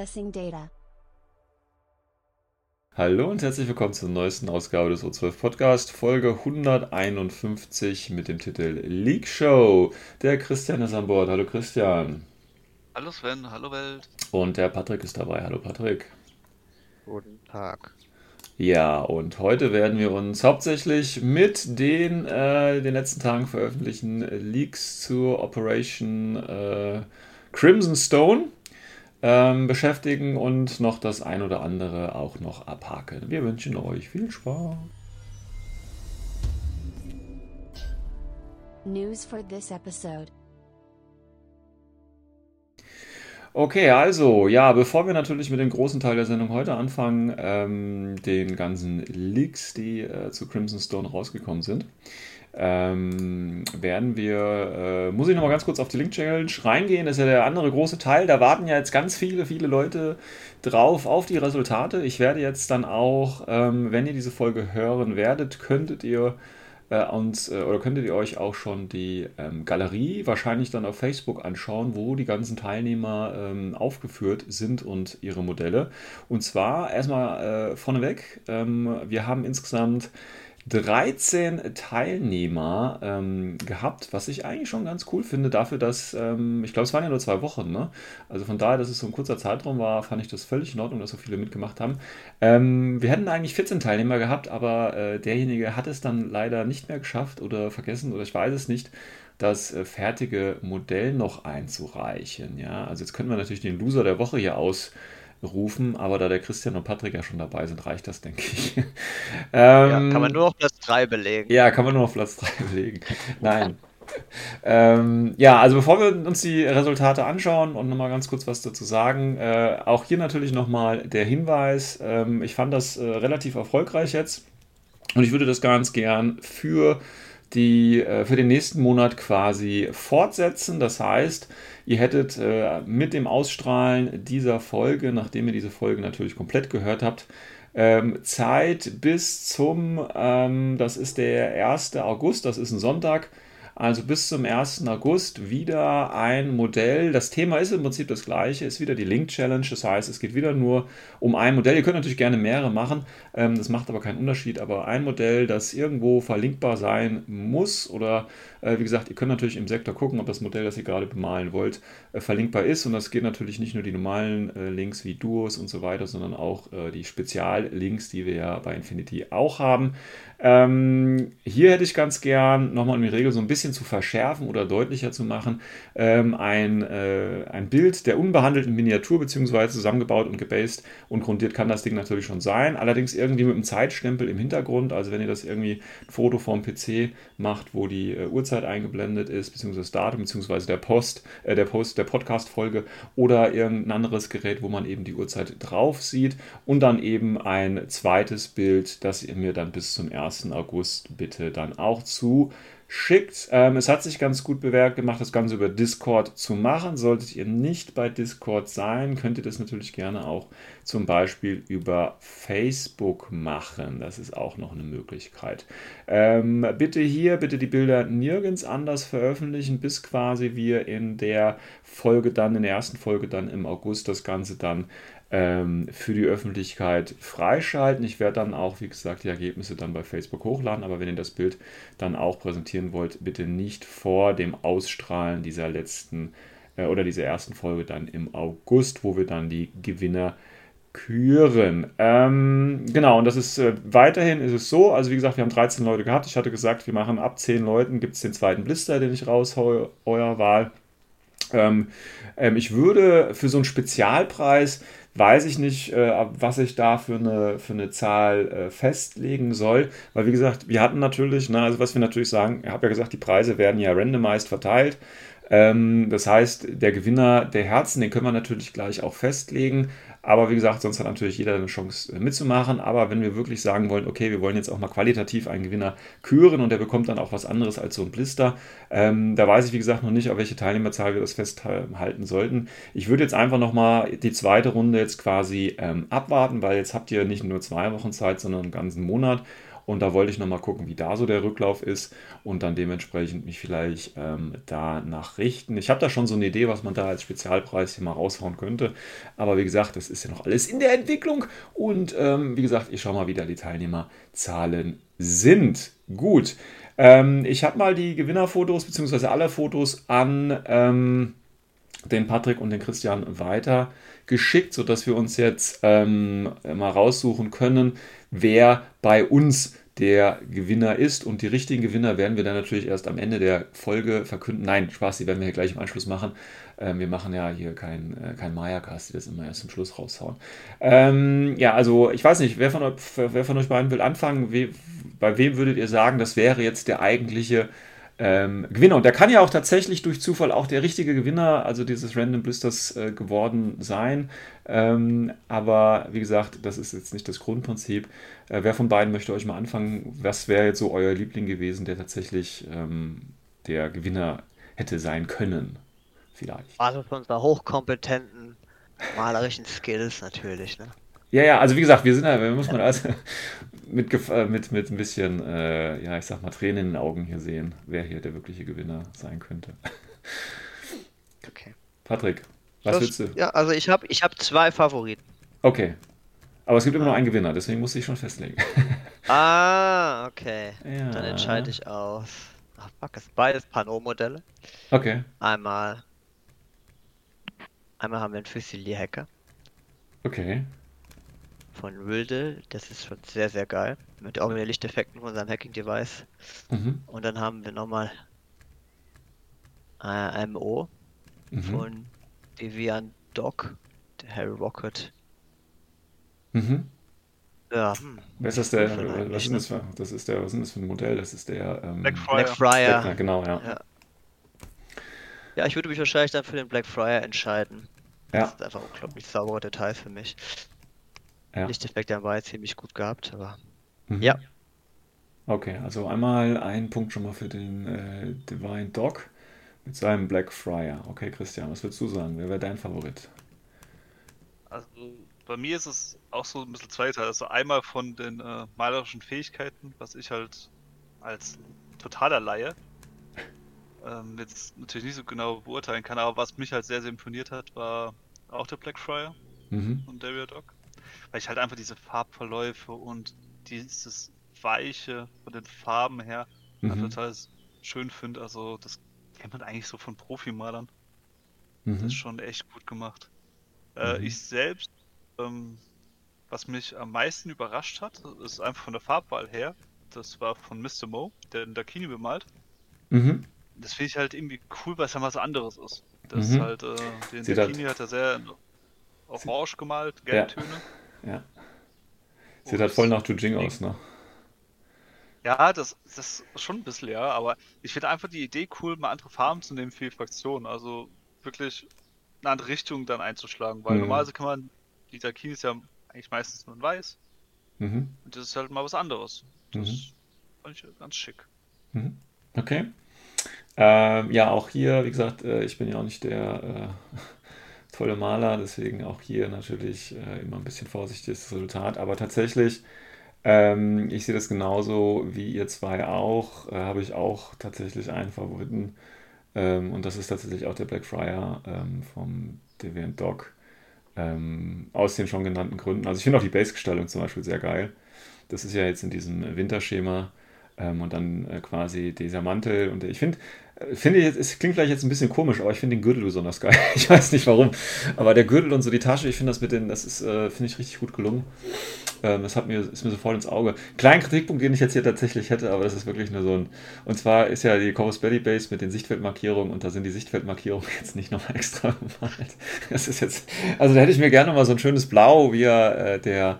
Accessing data. Hallo und herzlich willkommen zur neuesten Ausgabe des O12 Podcast, Folge 151 mit dem Titel Leak Show. Der Christian ist an Bord. Hallo Christian. Hallo Sven, hallo Welt. Und der Patrick ist dabei. Hallo Patrick. Guten Tag. Ja, und heute werden wir uns hauptsächlich mit den äh, den letzten Tagen veröffentlichten Leaks zur Operation äh, Crimson Stone ähm, beschäftigen und noch das ein oder andere auch noch abhaken. Wir wünschen euch viel Spaß. News for this episode. Okay, also, ja, bevor wir natürlich mit dem großen Teil der Sendung heute anfangen, ähm, den ganzen Leaks, die äh, zu Crimson Stone rausgekommen sind, ähm, werden wir, äh, muss ich nochmal ganz kurz auf die Link Challenge reingehen. Das ist ja der andere große Teil. Da warten ja jetzt ganz viele, viele Leute drauf auf die Resultate. Ich werde jetzt dann auch, ähm, wenn ihr diese Folge hören werdet, könntet ihr äh, uns äh, oder könntet ihr euch auch schon die ähm, Galerie wahrscheinlich dann auf Facebook anschauen, wo die ganzen Teilnehmer ähm, aufgeführt sind und ihre Modelle. Und zwar erstmal äh, vorneweg, ähm, wir haben insgesamt 13 Teilnehmer ähm, gehabt, was ich eigentlich schon ganz cool finde, dafür, dass, ähm, ich glaube, es waren ja nur zwei Wochen, ne? Also von daher, dass es so ein kurzer Zeitraum war, fand ich das völlig in Ordnung, dass so viele mitgemacht haben. Ähm, wir hätten eigentlich 14 Teilnehmer gehabt, aber äh, derjenige hat es dann leider nicht mehr geschafft oder vergessen oder ich weiß es nicht, das äh, fertige Modell noch einzureichen. Ja? Also jetzt können wir natürlich den Loser der Woche hier aus rufen, aber da der Christian und Patrick ja schon dabei sind, reicht das, denke ich. ähm, Ja, kann man nur auf Platz 3 belegen. ja, kann man nur auf Platz 3 belegen. Nein. ähm, ja, also bevor wir uns die Resultate anschauen und nochmal ganz kurz was dazu sagen, äh, auch hier natürlich nochmal der Hinweis, ähm, ich fand das äh, relativ erfolgreich jetzt und ich würde das ganz gern für die äh, für den nächsten Monat quasi fortsetzen. Das heißt, ihr hättet äh, mit dem Ausstrahlen dieser Folge, nachdem ihr diese Folge natürlich komplett gehört habt, ähm, Zeit bis zum, ähm, das ist der 1. August, das ist ein Sonntag, also bis zum 1. August wieder ein Modell. Das Thema ist im Prinzip das gleiche, ist wieder die Link Challenge. Das heißt, es geht wieder nur um ein Modell. Ihr könnt natürlich gerne mehrere machen, ähm, das macht aber keinen Unterschied. Aber ein Modell, das irgendwo verlinkbar sein muss oder wie gesagt, ihr könnt natürlich im Sektor gucken, ob das Modell, das ihr gerade bemalen wollt, äh, verlinkbar ist. Und das geht natürlich nicht nur die normalen äh, Links wie Duos und so weiter, sondern auch äh, die Speziallinks, die wir ja bei Infinity auch haben. Ähm, hier hätte ich ganz gern, nochmal um die Regel so ein bisschen zu verschärfen oder deutlicher zu machen, ähm, ein, äh, ein Bild der unbehandelten Miniatur beziehungsweise zusammengebaut und gebased und grundiert kann das Ding natürlich schon sein. Allerdings irgendwie mit einem Zeitstempel im Hintergrund. Also wenn ihr das irgendwie ein Foto vom PC macht, wo die äh, Uhrzeit eingeblendet ist, beziehungsweise das Datum, beziehungsweise der Post, äh, der Post der Podcast-Folge oder irgendein anderes Gerät, wo man eben die Uhrzeit drauf sieht und dann eben ein zweites Bild, das ihr mir dann bis zum 1. August bitte dann auch zu schickt. Ähm, es hat sich ganz gut bewährt gemacht, das Ganze über Discord zu machen. Solltet ihr nicht bei Discord sein, könnt ihr das natürlich gerne auch zum Beispiel über Facebook machen. Das ist auch noch eine Möglichkeit. Ähm, bitte hier, bitte die Bilder nirgends anders veröffentlichen, bis quasi wir in der Folge dann, in der ersten Folge dann im August das Ganze dann ähm, für die Öffentlichkeit freischalten. Ich werde dann auch, wie gesagt, die Ergebnisse dann bei Facebook hochladen, aber wenn ihr das Bild dann auch präsentieren wollt, bitte nicht vor dem Ausstrahlen dieser letzten äh, oder dieser ersten Folge dann im August, wo wir dann die Gewinner küren. Ähm, genau, und das ist äh, weiterhin ist es so, also wie gesagt, wir haben 13 Leute gehabt. Ich hatte gesagt, wir machen ab 10 Leuten, gibt es den zweiten Blister, den ich raushaue, eurer Wahl. Ähm, ähm, ich würde für so einen Spezialpreis, weiß ich nicht, äh, was ich da für eine, für eine Zahl äh, festlegen soll, weil wie gesagt, wir hatten natürlich, na, also was wir natürlich sagen, ich habe ja gesagt, die Preise werden ja randomized verteilt. Ähm, das heißt, der Gewinner der Herzen, den können wir natürlich gleich auch festlegen. Aber wie gesagt, sonst hat natürlich jeder eine Chance äh, mitzumachen. Aber wenn wir wirklich sagen wollen, okay, wir wollen jetzt auch mal qualitativ einen Gewinner küren und der bekommt dann auch was anderes als so ein Blister, ähm, da weiß ich wie gesagt noch nicht, auf welche Teilnehmerzahl wir das festhalten sollten. Ich würde jetzt einfach nochmal die zweite Runde jetzt quasi ähm, abwarten, weil jetzt habt ihr nicht nur zwei Wochen Zeit, sondern einen ganzen Monat. Und da wollte ich nochmal gucken, wie da so der Rücklauf ist und dann dementsprechend mich vielleicht ähm, danach richten. Ich habe da schon so eine Idee, was man da als Spezialpreis hier mal raushauen könnte. Aber wie gesagt, das ist ja noch alles in der Entwicklung. Und ähm, wie gesagt, ich schaue mal, wie da die Teilnehmerzahlen sind. Gut. Ähm, ich habe mal die Gewinnerfotos bzw. alle Fotos an ähm, den Patrick und den Christian weiter geschickt, sodass wir uns jetzt ähm, mal raussuchen können, wer bei uns der Gewinner ist. Und die richtigen Gewinner werden wir dann natürlich erst am Ende der Folge verkünden. Nein, Spaß, die werden wir hier gleich im Anschluss machen. Ähm, wir machen ja hier kein, äh, kein Maya-Cast, die das immer erst zum Schluss raushauen. Ähm, ja, also ich weiß nicht, wer von, wer von euch beiden will anfangen? We, bei wem würdet ihr sagen, das wäre jetzt der eigentliche ähm, Gewinner. Und der kann ja auch tatsächlich durch Zufall auch der richtige Gewinner, also dieses Random Blisters, äh, geworden sein. Ähm, aber wie gesagt, das ist jetzt nicht das Grundprinzip. Äh, wer von beiden möchte euch mal anfangen? Was wäre jetzt so euer Liebling gewesen, der tatsächlich ähm, der Gewinner hätte sein können? Vielleicht. Also von unserer hochkompetenten malerischen Skills natürlich, ne? Ja, ja, also wie gesagt, wir sind ja, muss man also mit, äh, mit, mit ein bisschen, äh, ja, ich sag mal, Tränen in den Augen hier sehen, wer hier der wirkliche Gewinner sein könnte. Okay. Patrick, was das, willst du? Ja, also ich habe ich hab zwei Favoriten. Okay. Aber es gibt immer nur einen Gewinner, deswegen muss ich schon festlegen. ah, okay. Ja. Dann entscheide ich aus. Ach, fuck, es beides Pano-Modelle. Okay. Einmal. Einmal haben wir einen Fusilier-Hacker. Okay von Wilde. Das ist schon sehr, sehr geil. Mit auch mit Lichteffekten von seinem Hacking-Device. Mhm. Und dann haben wir nochmal äh, MO mhm. von Deviant Doc, der Harry Rocket. Mhm. Ja. Hm. Was ist der, was ist das für, das ist der, was ist das für ein Modell? Das ist der ähm, Blackfriar. Blackfriar. Black, genau, ja. ja. ja. ich würde mich wahrscheinlich dann für den Blackfriar entscheiden. Ja. Das ist einfach unglaublich saubere Details für mich. Ja. Lichteffekt war jetzt ziemlich gut gehabt, aber mhm. ja. Okay, also einmal ein Punkt schon mal für den äh, Divine Dog mit seinem Blackfriar. Okay, Christian, was würdest du sagen? Wer wäre dein Favorit? Also bei mir ist es auch so ein bisschen zweiter. Also einmal von den äh, malerischen Fähigkeiten, was ich halt als totaler Laie ähm, jetzt natürlich nicht so genau beurteilen kann, aber was mich halt sehr, sehr imponiert hat, war auch der Blackfriar mhm. und Daria Dog weil ich halt einfach diese Farbverläufe und dieses Weiche von den Farben her mhm. total schön finde. Also das kennt man eigentlich so von Profimalern. Mhm. Das ist schon echt gut gemacht. Äh, mhm. ich selbst, ähm, was mich am meisten überrascht hat, ist einfach von der Farbwahl her. Das war von Mr. Mo, der in Dakini bemalt. Mhm. Das finde ich halt irgendwie cool, weil es ja was anderes ist. Das mhm. ist halt, äh, den Dakini hat er sehr orange gemalt, Gelbtöne. Ja. Ja. Sieht oh, halt voll nach Jujing aus, ne? Ja, das, das ist schon ein bisschen, ja, aber ich finde einfach die Idee cool, mal andere Farben zu nehmen für die Fraktion. Also wirklich eine andere Richtung dann einzuschlagen, weil mhm. normalerweise kann man, die Dakini ist ja eigentlich meistens nur in weiß. Mhm. Und das ist halt mal was anderes. Das mhm. fand ich ganz schick. Mhm. Okay. Ähm, ja, auch hier, wie gesagt, äh, ich bin ja auch nicht der äh, tolle Maler, deswegen auch hier natürlich äh, immer ein bisschen vorsichtiges Resultat. Aber tatsächlich, ähm, ich sehe das genauso wie ihr zwei auch, äh, habe ich auch tatsächlich einen Favoriten. Ähm, und das ist tatsächlich auch der Blackfriar ähm, vom Deviant Dog. Ähm, aus den schon genannten Gründen. Also ich finde auch die Base-Gestaltung zum Beispiel sehr geil. Das ist ja jetzt in diesem Winterschema ähm, und dann äh, quasi dieser Mantel. Und ich finde, Finde ich, es klingt vielleicht jetzt ein bisschen komisch, aber ich finde den Gürtel besonders geil. Ich weiß nicht warum. Aber der Gürtel und so die Tasche, ich finde das mit den, das ist, äh, finde ich richtig gut gelungen. Ähm, das hat mir, ist mir sofort ins Auge. Kleinen Kritikpunkt, den ich jetzt hier tatsächlich hätte, aber das ist wirklich nur so ein. Und zwar ist ja die Corvus Belly Base mit den Sichtfeldmarkierungen und da sind die Sichtfeldmarkierungen jetzt nicht nochmal extra gemalt. Das ist jetzt. Also da hätte ich mir gerne mal so ein schönes Blau, wie er äh, der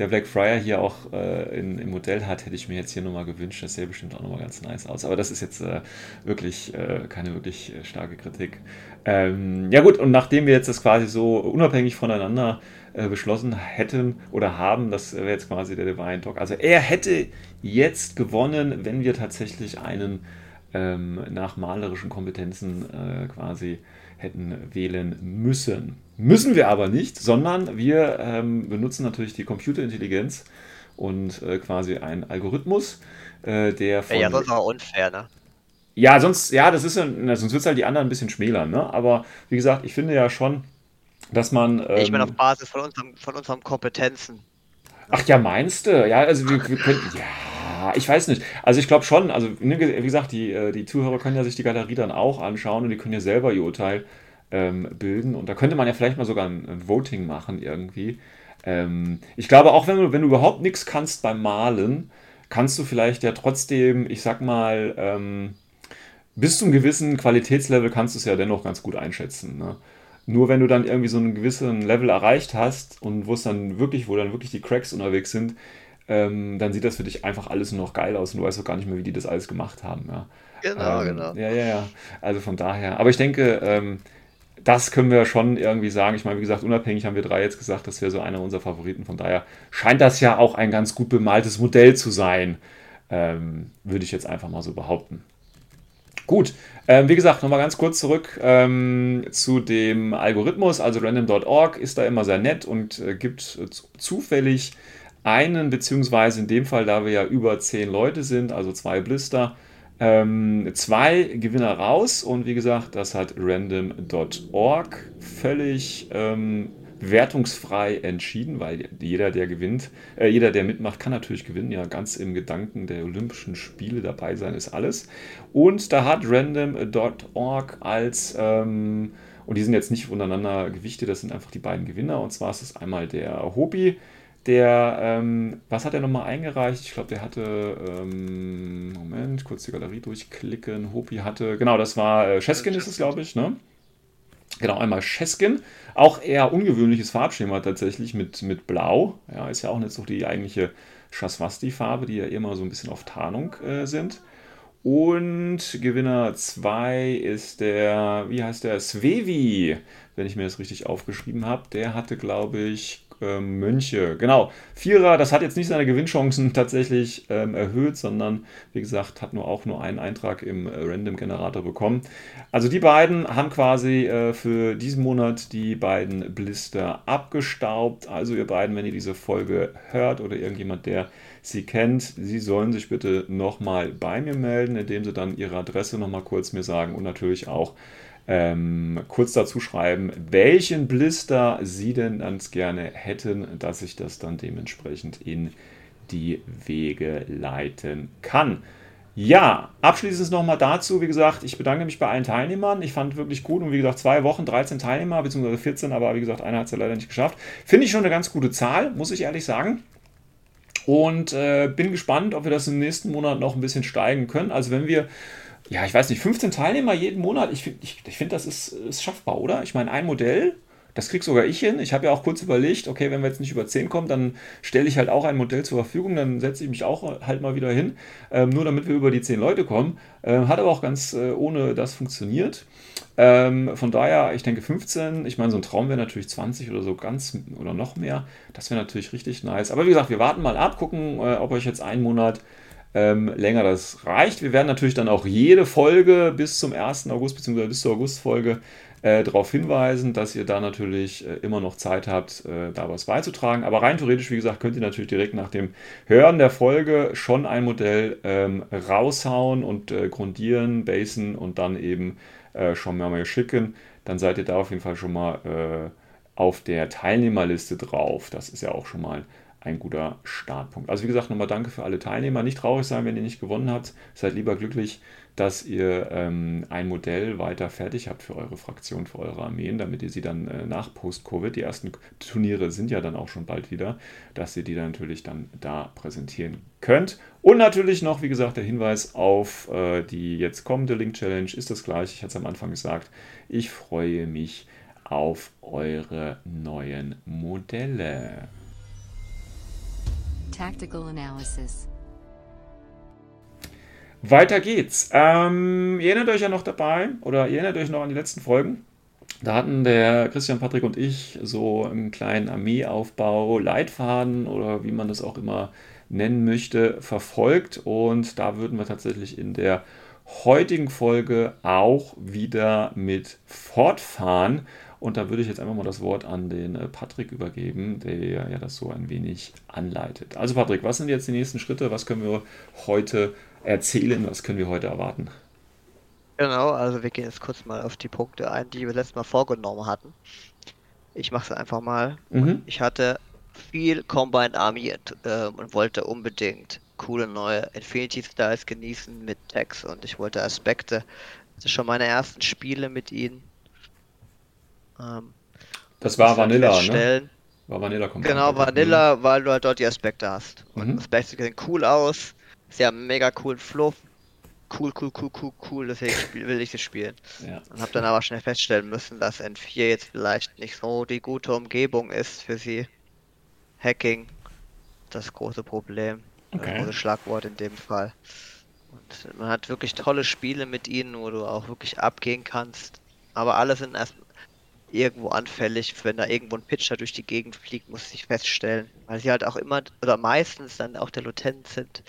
der Blackfriar hier auch äh, in, im Modell hat, hätte ich mir jetzt hier nochmal gewünscht. Das sähe bestimmt auch nochmal ganz nice aus. Aber das ist jetzt äh, wirklich äh, keine wirklich äh, starke Kritik. Ähm, ja gut, und nachdem wir jetzt das quasi so unabhängig voneinander äh, beschlossen hätten oder haben, das wäre jetzt quasi der Divine Talk. Also er hätte jetzt gewonnen, wenn wir tatsächlich einen ähm, nach malerischen Kompetenzen äh, quasi hätten wählen müssen. Müssen wir aber nicht, sondern wir ähm, benutzen natürlich die Computerintelligenz und äh, quasi einen Algorithmus, äh, der von. Ja, sonst auch unfair, ne? Ja, sonst, ja, das ist ja, sonst wird es halt die anderen ein bisschen schmälern, ne? Aber wie gesagt, ich finde ja schon, dass man. Ähm, ich meine, auf Basis von, unserem, von unseren Kompetenzen. Ach ja, meinst du? Ja, also wir, wir können. Ja, ich weiß nicht. Also ich glaube schon, also ne, wie gesagt, die, äh, die Zuhörer können ja sich die Galerie dann auch anschauen und die können ja selber ihr Urteil ähm, bilden. Und da könnte man ja vielleicht mal sogar ein, ein Voting machen irgendwie. Ähm, ich glaube, auch wenn du, wenn du überhaupt nichts kannst beim Malen, kannst du vielleicht ja trotzdem, ich sag mal, ähm, bis zu einem gewissen Qualitätslevel kannst du es ja dennoch ganz gut einschätzen. Ne? Nur wenn du dann irgendwie so einen gewissen Level erreicht hast und wo es dann wirklich, wo dann wirklich die Cracks unterwegs sind, ähm, dann sieht das für dich einfach alles nur noch geil aus und du weißt auch gar nicht mehr, wie die das alles gemacht haben. Ja. Genau, ähm, genau. Ja, ja, ja. Also von daher. Aber ich denke, ähm, das können wir schon irgendwie sagen. Ich meine, wie gesagt, unabhängig haben wir drei jetzt gesagt, das wäre so einer unserer Favoriten. Von daher scheint das ja auch ein ganz gut bemaltes Modell zu sein. Ähm, würde ich jetzt einfach mal so behaupten. Gut, ähm, wie gesagt, nochmal ganz kurz zurück ähm, zu dem Algorithmus. Also random.org ist da immer sehr nett und äh, gibt äh, zufällig einen, beziehungsweise in dem Fall, da wir ja über zehn Leute sind, also zwei Blister, ähm, zwei Gewinner raus und wie gesagt, das hat random.org völlig ähm, wertungsfrei entschieden, weil jeder, der gewinnt, äh, jeder, der mitmacht, kann natürlich gewinnen. Ja, ganz im Gedanken der Olympischen Spiele dabei sein ist alles. Und da hat random.org als, ähm, und die sind jetzt nicht untereinander gewichtet, das sind einfach die beiden Gewinner. Und zwar ist es einmal der Hobi, der, ähm, was hat er nochmal eingereicht? Ich glaube, der hatte, ähm, Moment, kurz die Galerie durchklicken. Hopi hatte, genau, das war äh, Cheskin ist es, glaube ich, ne? Genau, einmal Cheskin. Auch eher ungewöhnliches Farbschema tatsächlich mit, mit Blau. Ja, ist ja auch nicht so die eigentliche Schaswasti-Farbe, die ja immer so ein bisschen auf Tarnung äh, sind. Und Gewinner 2 ist der, wie heißt der? Svevi, wenn ich mir das richtig aufgeschrieben habe. Der hatte, glaube ich, ähm, Mönche. Genau, Vierer, das hat jetzt nicht seine Gewinnchancen tatsächlich ähm, erhöht, sondern wie gesagt, hat nur auch nur einen Eintrag im äh, Random-Generator bekommen. Also die beiden haben quasi äh, für diesen Monat die beiden Blister abgestaubt. Also ihr beiden, wenn ihr diese Folge hört oder irgendjemand, der sie kennt, sie sollen sich bitte nochmal bei mir melden, indem sie dann ihre Adresse nochmal kurz mir sagen und natürlich auch ähm, kurz dazu schreiben, welchen Blister Sie denn ganz gerne hätten, dass ich das dann dementsprechend in die Wege leiten kann. Ja, abschließend nochmal dazu, wie gesagt, ich bedanke mich bei allen Teilnehmern. Ich fand wirklich gut und wie gesagt, zwei Wochen, 13 Teilnehmer, beziehungsweise 14, aber wie gesagt, einer hat es ja leider nicht geschafft. Finde ich schon eine ganz gute Zahl, muss ich ehrlich sagen. Und äh, bin gespannt, ob wir das im nächsten Monat noch ein bisschen steigen können. Also wenn wir ja, ich weiß nicht, 15 Teilnehmer jeden Monat, ich finde, ich, ich find, das ist, ist schaffbar, oder? Ich meine, ein Modell, das krieg sogar ich hin. Ich habe ja auch kurz überlegt, okay, wenn wir jetzt nicht über 10 kommen, dann stelle ich halt auch ein Modell zur Verfügung, dann setze ich mich auch halt mal wieder hin, ähm, nur damit wir über die 10 Leute kommen. Ähm, hat aber auch ganz äh, ohne das funktioniert. Ähm, von daher, ich denke 15, ich meine, so ein Traum wäre natürlich 20 oder so ganz oder noch mehr. Das wäre natürlich richtig nice. Aber wie gesagt, wir warten mal ab, gucken, äh, ob euch jetzt einen Monat ähm, länger das reicht. Wir werden natürlich dann auch jede Folge bis zum 1. August bzw. bis zur Augustfolge äh, darauf hinweisen, dass ihr da natürlich äh, immer noch Zeit habt, äh, da was beizutragen. Aber rein theoretisch, wie gesagt, könnt ihr natürlich direkt nach dem Hören der Folge schon ein Modell ähm, raushauen und äh, grundieren, basen und dann eben äh, schon mal schicken. Dann seid ihr da auf jeden Fall schon mal äh, auf der Teilnehmerliste drauf. Das ist ja auch schon mal ein guter Startpunkt. Also wie gesagt, nochmal danke für alle Teilnehmer. Nicht traurig sein, wenn ihr nicht gewonnen habt. Seid lieber glücklich, dass ihr ähm, ein Modell weiter fertig habt für eure Fraktion, für eure Armeen, damit ihr sie dann äh, nach Post-Covid, die ersten Turniere sind ja dann auch schon bald wieder, dass ihr die dann natürlich dann da präsentieren könnt. Und natürlich noch, wie gesagt, der Hinweis auf äh, die jetzt kommende Link-Challenge ist das gleiche. Ich hatte es am Anfang gesagt. Ich freue mich auf eure neuen Modelle. Tactical Analysis. Weiter geht's. Ähm, ihr erinnert euch ja noch dabei, oder ihr erinnert euch noch an die letzten Folgen. Da hatten der Christian, Patrick und ich so einen kleinen Armeeaufbau, Leitfaden oder wie man das auch immer nennen möchte, verfolgt. Und da würden wir tatsächlich in der heutigen Folge auch wieder mit fortfahren. Und da würde ich jetzt einfach mal das Wort an den äh, Patrick übergeben, der ja das so ein wenig anleitet. Also Patrick, was sind jetzt die nächsten Schritte? Was können wir heute erzählen? Was können wir heute erwarten? Genau, also wir gehen jetzt kurz mal auf die Punkte ein, die wir letztes Mal vorgenommen hatten. Ich mache es einfach mal. Mhm. Ich hatte viel Combined Army äh, und wollte unbedingt coole neue Infinity Styles genießen mit Tags und ich wollte Aspekte. Das ist schon meine ersten Spiele mit ihnen. Ähm, das war Vanilla, ne? War Vanilla Combined. Genau, Vanilla, mhm. weil du halt dort die Aspekte hast. Und mhm. Aspekte sehen cool aus. Sie haben mega coolen Fluff. Cool, cool, cool, cool, cool, deswegen will ich es spielen. Ja. Und habe dann aber schnell feststellen müssen, dass N4 jetzt vielleicht nicht so die gute Umgebung ist für sie. Hacking, das große Problem. Okay. Das große Schlagwort in dem Fall. Und man hat wirklich tolle Spiele mit ihnen, wo du auch wirklich abgehen kannst. Aber alle sind erst irgendwo anfällig, wenn da irgendwo ein Pitcher durch die Gegend fliegt, muss ich feststellen. Weil sie halt auch immer oder meistens dann auch der Lieutenant sind,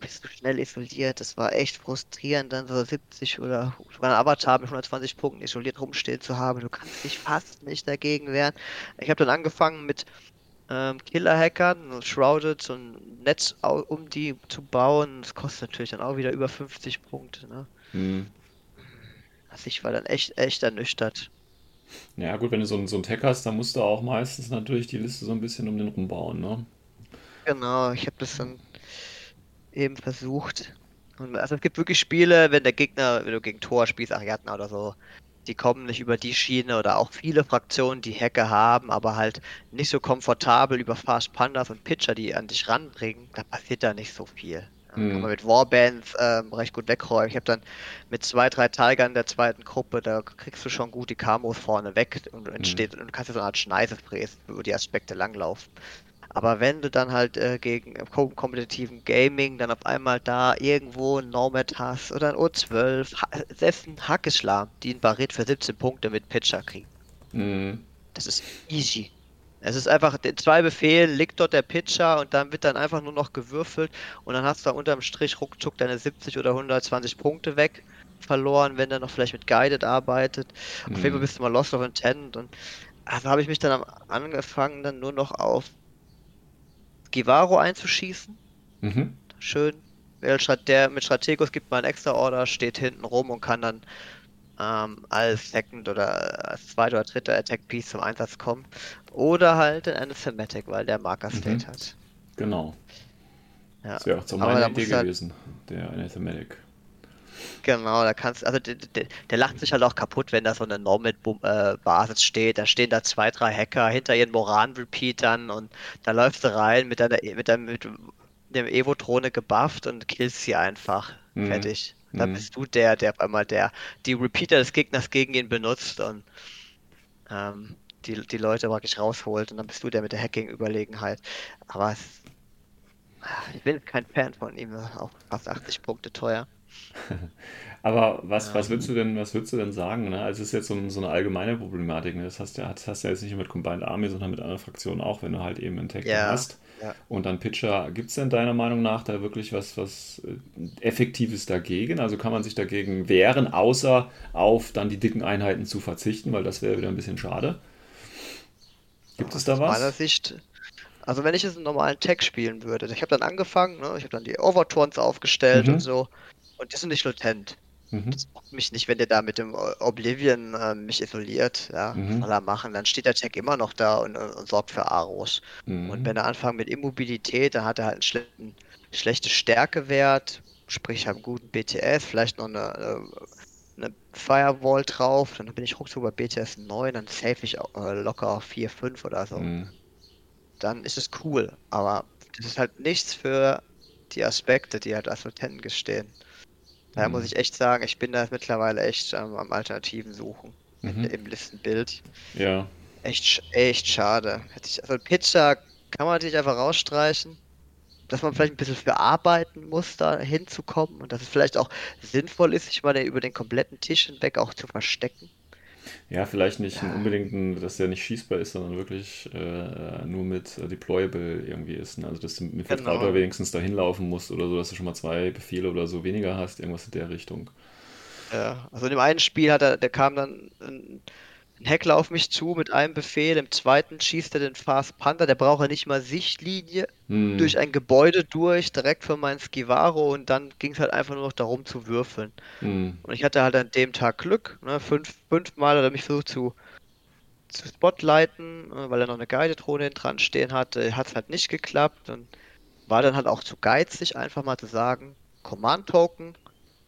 bist du schnell isoliert. Das war echt frustrierend, dann so 70 oder sogar ein Avatar mit 120 Punkten isoliert rumstehen zu haben. Du kannst dich fast nicht dagegen wehren. Ich habe dann angefangen mit ähm, Killer-Hackern, Shrouded, so ein Netz um die zu bauen. Das kostet natürlich dann auch wieder über 50 Punkte. Ne? Hm. Also ich war dann echt, echt ernüchtert. Ja, gut, wenn du so, einen, so einen Tag hast, dann musst du auch meistens natürlich die Liste so ein bisschen um den rumbauen, ne? Genau, ich habe das dann eben versucht. Und also es gibt wirklich Spiele, wenn der Gegner, wenn du gegen Tor spielst, Ariadna oder so, die kommen nicht über die Schiene oder auch viele Fraktionen, die Hacke haben, aber halt nicht so komfortabel über Fast Pandas und Pitcher, die an dich ranbringen, da passiert da nicht so viel. Mhm. Kann man mit Warbands ähm, recht gut wegräumen. Ich habe dann mit zwei, drei Tigern der zweiten Gruppe, da kriegst du schon gut die Kamos vorne weg und entsteht mhm. und kannst so eine Art Schneise fräsen, wo die Aspekte langlaufen. Aber wenn du dann halt äh, gegen im kompetitiven Gaming dann auf einmal da irgendwo ein Nomad hast oder ein O12, selbst ein Hackeschlam, die ein Barret für 17 Punkte mit Pitcher kriegen. Mhm. Das ist easy. Es ist einfach, zwei Befehl, liegt dort der Pitcher und dann wird dann einfach nur noch gewürfelt und dann hast du da unterm Strich ruckzuck deine 70 oder 120 Punkte weg verloren, wenn der noch vielleicht mit Guided arbeitet. Mhm. Auf jeden Fall mhm. bist du mal Lost of Intent und also habe ich mich dann angefangen, dann nur noch auf Givaro einzuschießen. Mhm. Schön. Der mit Strategos gibt mal einen extra Order, steht hinten rum und kann dann ähm, als Second oder als zweiter oder dritter Attack Piece zum Einsatz kommen. Oder halt in eine Thematic, weil der Marker State mhm. hat. Genau. Ja. Das wäre auch so meine Idee halt gewesen, halt... der eine Thematic. Genau, da kannst also der, der, der, lacht sich halt auch kaputt, wenn da so eine Nomad-Basis steht. Da stehen da zwei, drei Hacker hinter ihren Moran-Repeatern und da läufst du rein mit deiner mit, deinem, mit dem Evo-Drohne gebufft und killst sie einfach. Mhm. Fertig. Mhm. bist du der, der auf einmal der die Repeater des Gegners gegen ihn benutzt und ähm, die, die Leute praktisch rausholt und dann bist du der mit der Hacking-Überlegenheit. Aber es, ich bin kein Fan von ihm, auch fast 80 Punkte teuer. Aber was, was würdest du denn, was würdest du denn sagen? Ne? Also es ist jetzt so, so eine allgemeine Problematik. Ne? Das hast du ja, hast ja jetzt nicht nur mit Combined Army, sondern mit anderen Fraktionen auch, wenn du halt eben einen Tag ja, hast. Ja. Und dann Pitcher, gibt es denn deiner Meinung nach da wirklich was, was äh, Effektives dagegen? Also kann man sich dagegen wehren, außer auf dann die dicken Einheiten zu verzichten, weil das wäre wieder ein bisschen schade. Gibt es da was? Aus meiner Sicht, also wenn ich jetzt einen normalen Tag spielen würde, ich habe dann angefangen, ne? ich habe dann die Overturns aufgestellt mhm. und so. Und die sind nicht latent. Mhm. Das braucht mich nicht, wenn der da mit dem Oblivion äh, mich isoliert. Ja, mhm. soll er machen. Dann steht der Tag immer noch da und, und, und sorgt für Aros. Mhm. Und wenn er anfängt mit Immobilität, dann hat er halt einen schlechten, schlechten Stärkewert, sprich einen guten BTS, vielleicht noch eine, eine, eine Firewall drauf. Dann bin ich ruckzuck bei BTS 9, dann save ich äh, locker auf 4, 5 oder so. Mhm. Dann ist es cool. Aber das ist halt nichts für die Aspekte, die halt als Latenten gestehen. Daher mhm. muss ich echt sagen, ich bin da mittlerweile echt ähm, am Alternativen suchen. Mhm. Im Listenbild. Ja. Echt, echt schade. Also Pitcher kann man natürlich einfach rausstreichen. dass man vielleicht ein bisschen für arbeiten muss, da hinzukommen und dass es vielleicht auch sinnvoll ist, sich mal über den kompletten Tisch hinweg auch zu verstecken. Ja, vielleicht nicht ja. unbedingt, dass der nicht schießbar ist, sondern wirklich äh, nur mit äh, Deployable irgendwie ist. Ne? Also, dass du mit genau. Vertrauter wenigstens dahin laufen musst oder so, dass du schon mal zwei Befehle oder so weniger hast, irgendwas in der Richtung. Ja, also in dem einen Spiel hat er, der kam dann ein, ein Heckler auf mich zu mit einem Befehl, im zweiten schießt er den Fast Panther, der braucht ja nicht mal Sichtlinie hm. durch ein Gebäude durch, direkt von meinem Skivaro und dann ging es halt einfach nur noch darum zu würfeln. Hm. Und ich hatte halt an dem Tag Glück, ne? Fünf, fünfmal hat er mich versucht zu, zu spotlighten, ne? weil er noch eine Guided-Drohne dran stehen hatte, hat es halt nicht geklappt und war dann halt auch zu geizig, einfach mal zu sagen, Command-Token,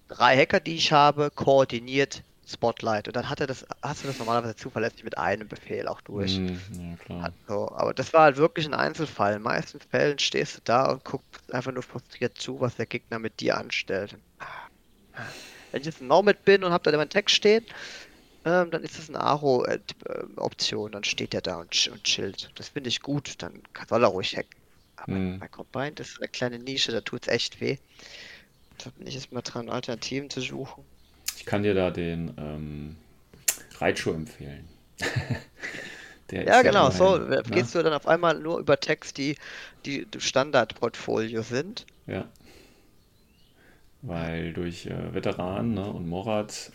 drei Hacker, die ich habe, koordiniert Spotlight. Und dann hat er das, hast du das normalerweise zuverlässig mit einem Befehl auch durch. Mm, ja, klar. Also, aber das war halt wirklich ein Einzelfall. In meisten Fällen stehst du da und guckst einfach nur frustriert zu, was der Gegner mit dir anstellt. Wenn ich jetzt ein Nomad bin und hab da meinen Text stehen, ähm, dann ist das eine Aro-Option. Dann steht der da und, und chillt. Das finde ich gut. Dann soll er ruhig hacken. Aber mm. bei Combine, das ist eine kleine Nische, da tut es echt weh. Da bin ich jetzt mal dran, Alternativen zu suchen. Kann dir da den ähm, Reitschuh empfehlen. ja, genau, so ne? gehst du dann auf einmal nur über Text, die, die Standardportfolio sind. Ja. Weil durch äh, Veteran ne, und Morat,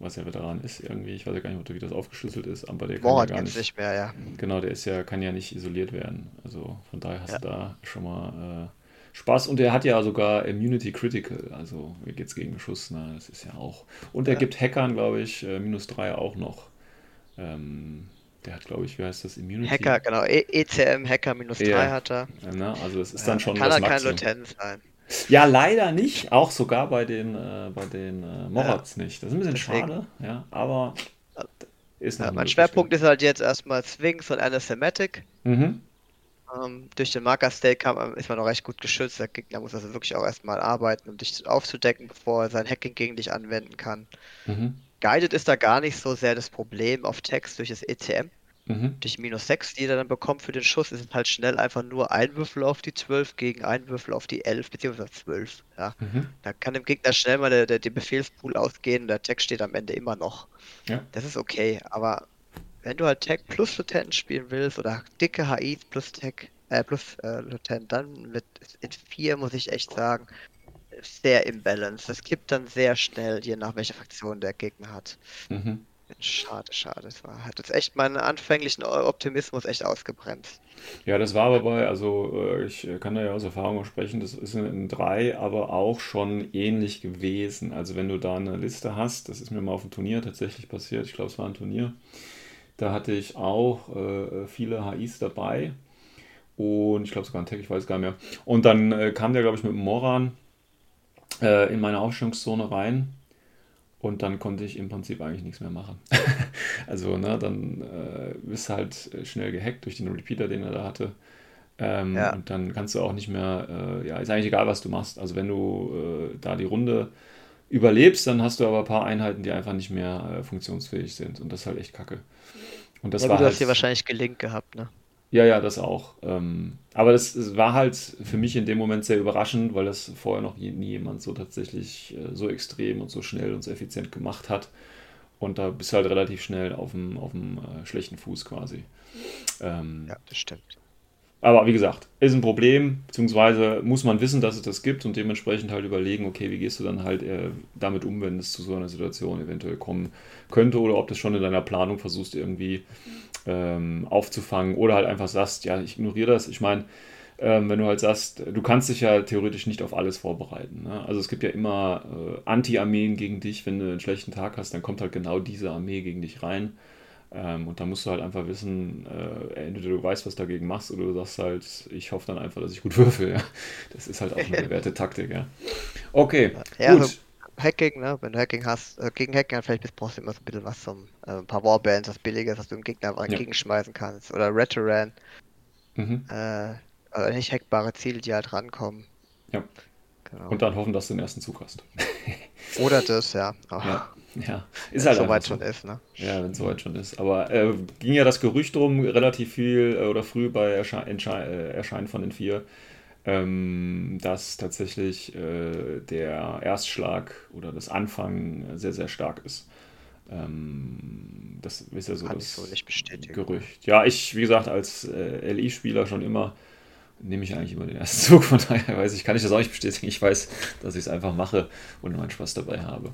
was ja Veteran ist irgendwie, ich weiß ja gar nicht, wie das aufgeschlüsselt ist, aber der Morat kann ja gar nicht, nicht mehr, ja. Genau, der ist ja, kann ja nicht isoliert werden. Also von daher hast ja. du da schon mal äh, Spaß und er hat ja sogar Immunity Critical, also wie geht's gegen Beschuss, ne? das ist ja auch. Und er ja. gibt Hackern, glaube ich, äh, minus 3 auch noch. Ähm, der hat, glaube ich, wie heißt das? Immunity? Hacker, genau. E ECM Hacker minus 3 ja. hat er. Ja, ne? Also es ist dann schon Kann er kein Lieutenant sein. Ja, leider nicht. Auch sogar bei den, äh, bei den äh, Morats nicht. Das ist ein bisschen Deswegen. schade, ja, aber ist ja, Mein Schwerpunkt ist halt jetzt erstmal Sphinx und Anathematic. Mhm. Ähm, durch den Marker Stake ist man noch recht gut geschützt. Der Gegner muss also wirklich auch erstmal arbeiten, um dich aufzudecken, bevor er sein Hacking gegen dich anwenden kann. Mhm. Guided ist da gar nicht so sehr das Problem auf Text durch das ECM. Mhm. Durch minus 6, die er dann bekommt für den Schuss, ist es halt schnell einfach nur ein Würfel auf die 12 gegen ein Würfel auf die 11 bzw. 12. Ja. Mhm. Da kann dem Gegner schnell mal der, der, der Befehlspool ausgehen und der Text steht am Ende immer noch. Ja. Das ist okay, aber wenn du halt Tech plus Lieutenant spielen willst oder dicke HIs plus Tech, äh, plus äh, Lieutenant, dann wird in 4, muss ich echt sagen, sehr imbalanced. Das kippt dann sehr schnell, je nach welcher Fraktion der Gegner hat. Mhm. Schade, schade. Das war, hat jetzt echt meinen anfänglichen Optimismus echt ausgebremst. Ja, das war aber bei, also äh, ich kann da ja aus Erfahrung sprechen, das ist in 3 aber auch schon ähnlich gewesen. Also wenn du da eine Liste hast, das ist mir mal auf dem Turnier tatsächlich passiert, ich glaube es war ein Turnier, da hatte ich auch äh, viele HIs dabei. Und ich glaube sogar ein Tech, ich weiß gar nicht mehr. Und dann äh, kam der, glaube ich, mit dem Moran äh, in meine Aufstellungszone rein. Und dann konnte ich im Prinzip eigentlich nichts mehr machen. also, ne, dann äh, bist halt schnell gehackt durch den Repeater, den er da hatte. Ähm, ja. Und dann kannst du auch nicht mehr, äh, ja, ist eigentlich egal, was du machst. Also, wenn du äh, da die Runde überlebst, dann hast du aber ein paar Einheiten, die einfach nicht mehr äh, funktionsfähig sind. Und das ist halt echt kacke. Und das ja, war du halt, hast dir wahrscheinlich gelingt gehabt, ne? Ja, ja, das auch. Ähm, aber das, das, war halt für mich in dem Moment sehr überraschend, weil das vorher noch nie, nie jemand so tatsächlich äh, so extrem und so schnell und so effizient gemacht hat. Und da bist du halt relativ schnell auf dem, auf dem äh, schlechten Fuß quasi. Ähm, ja, das stimmt. Aber wie gesagt, ist ein Problem, beziehungsweise muss man wissen, dass es das gibt und dementsprechend halt überlegen, okay, wie gehst du dann halt äh, damit um, wenn es zu so einer Situation eventuell kommen könnte oder ob du es schon in deiner Planung versuchst irgendwie ähm, aufzufangen oder halt einfach sagst, ja, ich ignoriere das. Ich meine, ähm, wenn du halt sagst, du kannst dich ja theoretisch nicht auf alles vorbereiten. Ne? Also es gibt ja immer äh, Anti-Armeen gegen dich, wenn du einen schlechten Tag hast, dann kommt halt genau diese Armee gegen dich rein. Ähm, und da musst du halt einfach wissen, äh, entweder du weißt, was du dagegen machst, oder du sagst halt, ich hoffe dann einfach, dass ich gut würfel. Ja? Das ist halt auch eine bewährte Taktik. Ja? Okay, ja, gut. Also Hacking, ne? wenn du Hacking hast, äh, gegen Hacking vielleicht brauchst du immer so ein bisschen was zum, äh, ein paar Warbands, was billiges, was du dem Gegner ja. entgegenschmeißen kannst. Oder Reteran. Mhm. Äh, also nicht hackbare Ziele, die halt rankommen. Ja. Genau. Und dann hoffen, dass du den ersten Zug hast. Oder das, ja. Oh. Ja, ja. Ist halt soweit so. schon ist, ne? Ja, wenn es soweit schon ist. Aber äh, ging ja das Gerücht drum, relativ viel äh, oder früh bei Ersche äh, Erscheinen von den vier, ähm, dass tatsächlich äh, der Erstschlag oder das Anfangen sehr, sehr stark ist. Ähm, das ist ja so Kann das so. Gerücht. Ja, ich, wie gesagt, als äh, LI-Spieler schon immer nehme ich eigentlich immer den ersten Zug, von daher weiß ich, kann ich das auch nicht bestätigen. Ich weiß, dass ich es einfach mache und meinen Spaß dabei habe.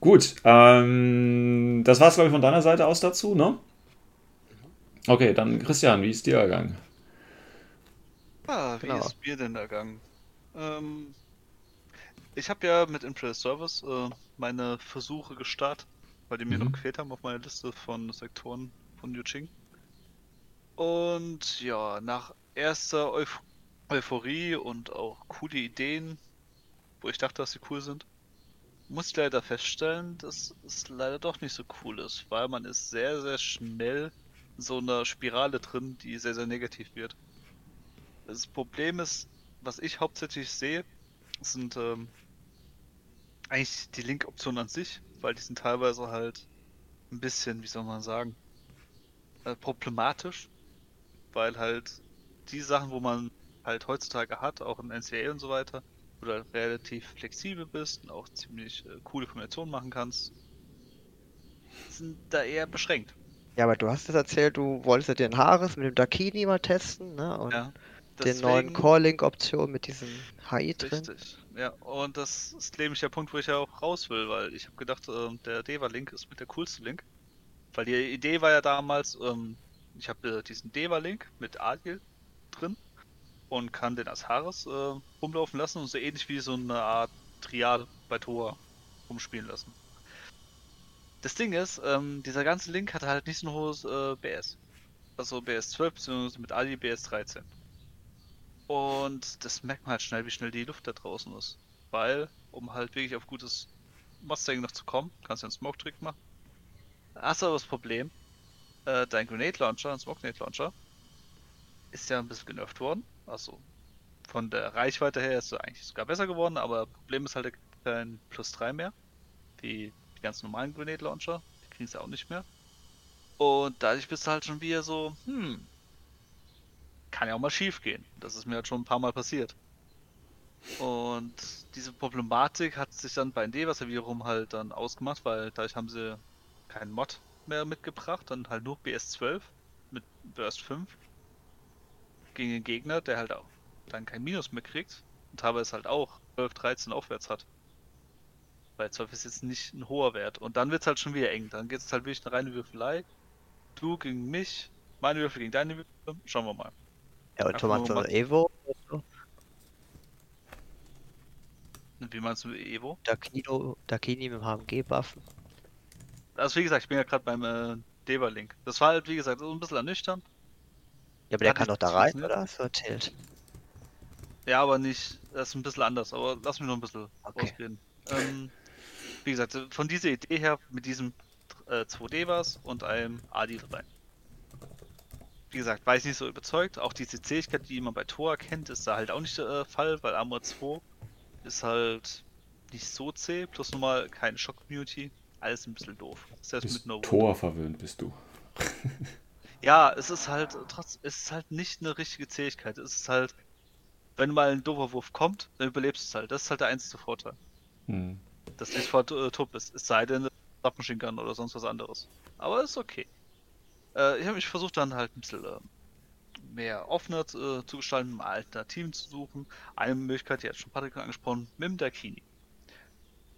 Gut, ähm, das war es, glaube ich, von deiner Seite aus dazu, ne? Okay, dann Christian, wie ist dir ergangen? Ah, wie Genau. ist mir denn ergangen? Ähm, ich habe ja mit Impress Service äh, meine Versuche gestartet, weil die mir Mhm. noch gefehlt haben auf meiner Liste von Sektoren von Yuching. Und ja, nach erster Euph Euphorie und auch coole Ideen, wo ich dachte, dass sie cool sind, muss ich leider feststellen, dass es leider doch nicht so cool ist, weil man ist sehr, sehr schnell in so einer Spirale drin, die sehr, sehr negativ wird. Das Problem ist, was ich hauptsächlich sehe, sind ähm, eigentlich die Link-Optionen an sich, weil die sind teilweise halt ein bisschen, wie soll man sagen, äh, problematisch, weil halt die Sachen, wo man halt heutzutage hat, auch im NCA und so weiter, wo du halt relativ flexibel bist und auch ziemlich äh, coole Kombinationen machen kannst, sind da eher beschränkt. Ja, aber du hast es erzählt, du wolltest ja den Haares mit dem Dakini mal testen, ne? Und Ja. den neuen Deswegen- Core-Link-Option mit diesem HI drin. Richtig. Ja, und das ist nämlich der Punkt, wo ich ja auch raus will, weil ich habe gedacht, ähm, der Deva-Link ist mit der coolste Link. Weil die Idee war ja damals, ähm, ich habe äh, diesen Deva-Link mit Adil drin und kann den als Haares äh, rumlaufen lassen und so ähnlich wie so eine Art Triade bei Tor rumspielen lassen. Das Ding ist, ähm, dieser ganze Link hatte halt nicht so ein hohes äh, BS. Also BS 12 bzw. mit Adi BS 13. Und das merkt man halt schnell, wie schnell die Luft da draußen ist. Weil, um halt wirklich auf gutes Mustang noch zu kommen, kannst du einen Smoke-Trick machen. Hast aber das Problem, äh, dein Grenade Launcher, ein Smoke Grenade Launcher, ist ja ein bisschen genervt worden. Also von der Reichweite her ist er eigentlich sogar besser geworden, aber Problem ist halt er kein Plus 3 mehr. Wie die ganz normalen Grenade Launcher. Die kriegen es ja auch nicht mehr. Und dadurch bist du halt schon wieder so, hm, kann ja auch mal schief gehen. Das ist mir halt schon ein paar Mal passiert. Und diese Problematik hat sich dann bei Endeavor wiederum halt dann ausgemacht, weil dadurch haben sie keinen Mod mehr mitgebracht, dann halt nur BS12 mit Burst 5 gegen den Gegner, der halt auch dann kein Minus mehr kriegt und teilweise halt auch 12, 13 aufwärts hat. Weil 12 ist jetzt nicht ein hoher Wert. Und dann wird es halt schon wieder eng. Dann geht es halt wirklich eine reine Würfelei. Du gegen mich, meine Würfel gegen deine Würfel. Schauen wir mal. Ja, und Einfach Thomas mal- Evo, also Wie meinst du Evo? Dakino, Dakini mit dem HMG-Waffen. Also wie gesagt, ich bin ja gerade beim äh, Deva-Link. Das war halt, wie gesagt, so ein bisschen ernüchternd. Ja, aber der kann nicht doch da rein, funktioniert. oder? So erzählt. Ja, aber nicht, das ist ein bisschen anders, aber lass mich noch ein bisschen Okay. ausreden. Ähm, wie gesagt, von dieser Idee her, mit diesem äh, 2D was und einem Adi rein. Wie gesagt, war ich nicht so überzeugt. Auch diese Zähigkeit, die man bei Tor kennt, ist da halt auch nicht der äh, Fall, weil Armor 2 ist halt nicht so zäh, plus nochmal keine Shock-Community. Alles ein bisschen doof. Selbst Bist mit No Tor verwöhnt bist du. Ja, es ist halt trotz, es ist halt nicht eine richtige Zähigkeit. Es ist halt, wenn mal ein doofer Wurf kommt, dann überlebst du es halt. Das ist halt der einzige Vorteil. Hm. Dass du nicht vor äh, tot bist. Es sei denn, Submachine Gun oder sonst was anderes. Aber ist okay. Äh, ich habe mich versucht dann halt ein bisschen äh, mehr offener äh, zu gestalten, mal Alternativen zu suchen. Eine Möglichkeit, die hat schon Patrick angesprochen, mit dem Dakini.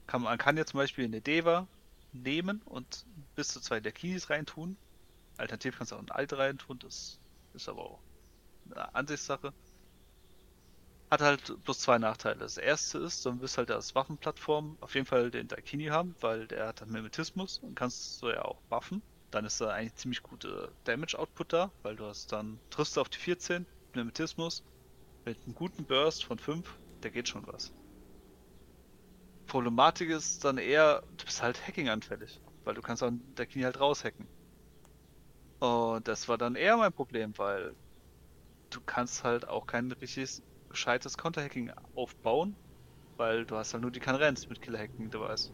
Kann, man kann ja zum Beispiel eine Deva nehmen und bis zu zwei Dakinis reintun. Alternativ kannst du auch ein Alt reintun, das ist aber auch eine Ansichtssache. Hat halt bloß zwei Nachteile. Das erste ist, dann wirst halt als Waffenplattform auf jeden Fall den Daikini haben, weil der hat dann Mimetismus und kannst du ja auch buffen. Dann ist da eigentlich ziemlich gute Damage-Output da, weil du hast dann, triffst du auf die 14, Mimetismus, mit einem guten Burst von 5, der geht schon was. Problematik ist dann eher, du bist halt Hacking-anfällig, weil du kannst auch einen Daikini halt raushacken. Und das war dann eher mein Problem, weil du kannst halt auch kein richtiges gescheites Counterhacking aufbauen, weil du hast halt nur die Kanrenz mit Killer-Hacking-Device.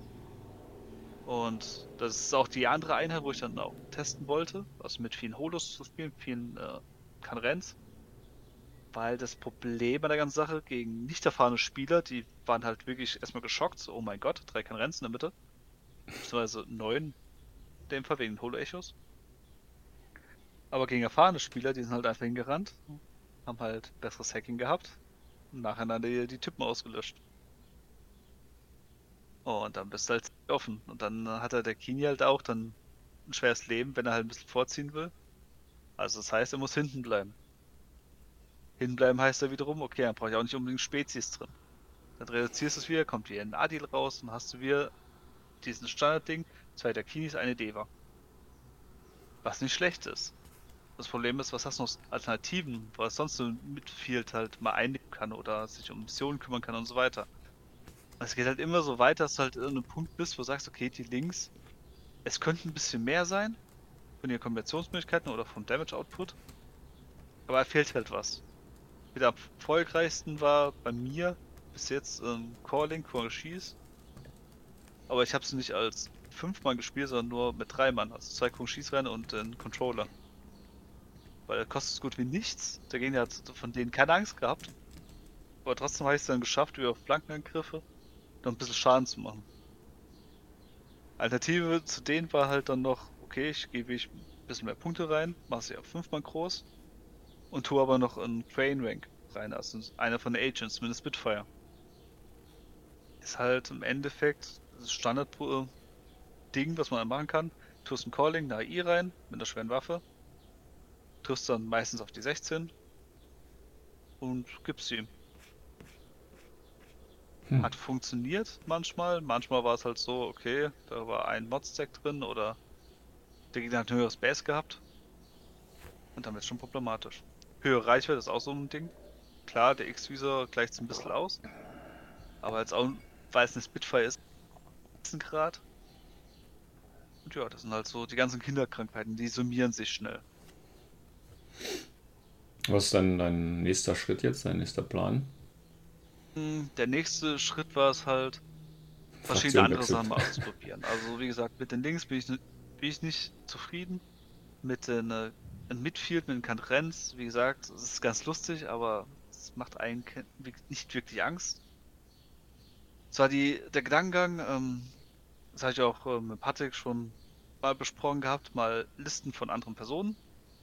Und das ist auch die andere Einheit, wo ich dann auch testen wollte, also mit vielen Holos zu spielen, vielen äh, Kanrenz. Weil das Problem bei der ganzen Sache gegen nicht erfahrene Spieler, die waren halt wirklich erstmal geschockt, so, oh mein Gott, drei Renns in der Mitte. Beziehungsweise neun, in dem Fall wegen Holo-Echos. Aber gegen erfahrene Spieler, die sind halt einfach hingerannt, haben halt besseres Hacking gehabt und nacheinander die, die Typen ausgelöscht. Oh, und dann bist du halt offen. Und dann hat er der Kini halt auch dann ein schweres Leben, wenn er halt ein bisschen vorziehen will. Also das heißt, er muss hinten bleiben. Hinten bleiben heißt er wiederum, okay, dann brauche ich auch nicht unbedingt Spezies drin. Dann reduzierst du es wieder, kommt hier ein Adil raus und hast du wieder diesen Standardding, zwei der Kinis, eine Deva. Was nicht schlecht ist. Das Problem ist, was hast du noch Alternativen, was sonst so ein Midfield halt mal einnehmen kann oder sich um Missionen kümmern kann und so weiter. Es geht halt immer so weiter, dass du halt einem Punkt bist, wo du sagst, okay, die Links, es könnte ein bisschen mehr sein von ihren Kombinationsmöglichkeiten oder vom Damage Output, aber es fehlt halt was. Der erfolgreichsten war bei mir bis jetzt ähm, Calling Quangshis, aber ich habe es nicht als fünfmal gespielt, sondern nur mit drei Mann, also zwei Quangshis rein und den Controller. Weil er kostet so gut wie nichts, der Gegner hat von denen keine Angst gehabt, aber trotzdem habe ich es dann geschafft, über Flankenangriffe noch ein bisschen Schaden zu machen. Alternative zu denen war halt dann noch, okay, ich gebe ich ein bisschen mehr Punkte rein, mache sie auf 5 mal groß und tue aber noch einen Crane Rank rein, also einer von den Agents, zumindest Spitfire. Ist halt im Endeffekt das Standard-Ding, was man machen kann. Tust ein Calling, eine AI rein, mit einer schweren Waffe. Tust dann meistens auf die 16 und gibst sie ihm. Hm. Hat funktioniert manchmal. Manchmal war es halt so, okay, da war ein Mod-Stack drin oder der Gegner hat ein höheres Base gehabt. Und dann wird es schon problematisch. Höhere Reichweite ist auch so ein Ding. Klar, der X-Visor gleicht es ein bisschen aus. Aber jetzt auch, weil es eine Spitfire ist, Grad. Und ja, das sind halt so die ganzen Kinderkrankheiten, die summieren sich schnell. Was ist dann dein nächster Schritt jetzt, dein nächster Plan? Der nächste Schritt war es halt, verschiedene andere Sachen mal auszuprobieren. Also wie gesagt, mit den Links bin ich, bin ich nicht zufrieden. Mit den äh, Midfield, mit den Kantrenz, wie gesagt, es ist ganz lustig, aber es macht einen nicht wirklich Angst. Zwar die, der Gedankengang, ähm, das habe ich auch äh, mit Patrick schon mal besprochen gehabt, mal Listen von anderen Personen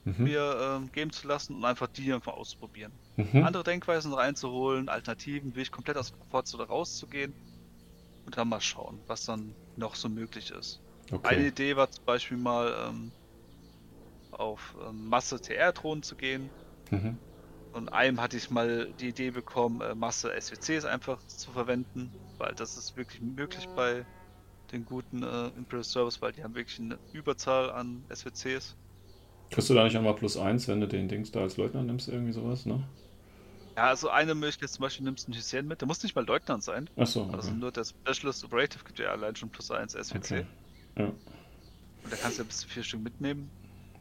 mhm. mir äh, geben zu lassen und einfach die einfach auszuprobieren. Mhm. Andere Denkweisen reinzuholen, Alternativen, will ich komplett aus der Komfortzone rauszugehen und dann mal schauen, was dann noch so möglich ist. Okay. Eine Idee war zum Beispiel mal ähm, auf ähm, Masse TR-Drohnen zu gehen. Mhm. Und einem hatte ich mal die Idee bekommen, äh, Masse SWCs einfach zu verwenden, weil das ist wirklich möglich bei den guten äh, Imperial Service, weil die haben wirklich eine Überzahl an SWCs. Kriegst du da nicht einmal plus eins, wenn du den Dings da als Leutnant nimmst, irgendwie sowas, ne? Ja, also eine Möglichkeit zum Beispiel nimmst du einen Hussein mit, der muss nicht mal Leutnant sein. Achso. Okay. Also nur der Specialist Operative gibt ja allein schon plus 1 SWC. Okay. Ja. Und da kannst du ja bis zu vier Stück mitnehmen.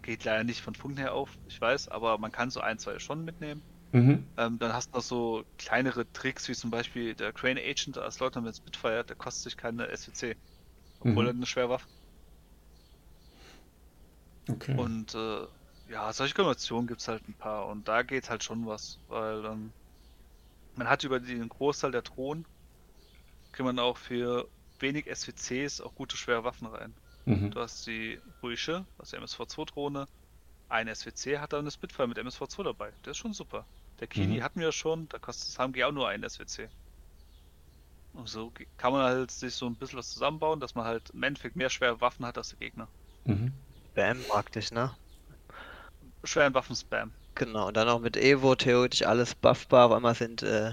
Geht leider nicht von Funken her auf, ich weiß, aber man kann so ein, zwei schon mitnehmen. Mhm. Ähm, dann hast du noch so kleinere Tricks, wie zum Beispiel der Crane Agent als Leutnant mit Spitfire, der kostet sich keine SWC. Obwohl mhm. er eine Schwerwaffe Okay. Und äh, ja, solche Kombinationen gibt es halt ein paar und da geht halt schon was, weil ähm, man hat über den Großteil der Thron kann man auch für wenig SWCs auch gute schwere Waffen rein. Mhm. Du hast die Brüche, also MSV2-Drohne, ein SWC hat da eine Spitfire mit MSV2 dabei. Der ist schon super. Der Kini mhm. hatten wir schon, da kostet das HMG auch nur ein SWC. Und so kann man halt sich so ein bisschen was zusammenbauen, dass man halt im Endeffekt mehr schwere Waffen hat als der Gegner. Mhm. Spam praktisch, ne? Schweren Waffen-Spam. Genau, und dann auch mit Evo theoretisch alles buffbar, auf einmal sind äh,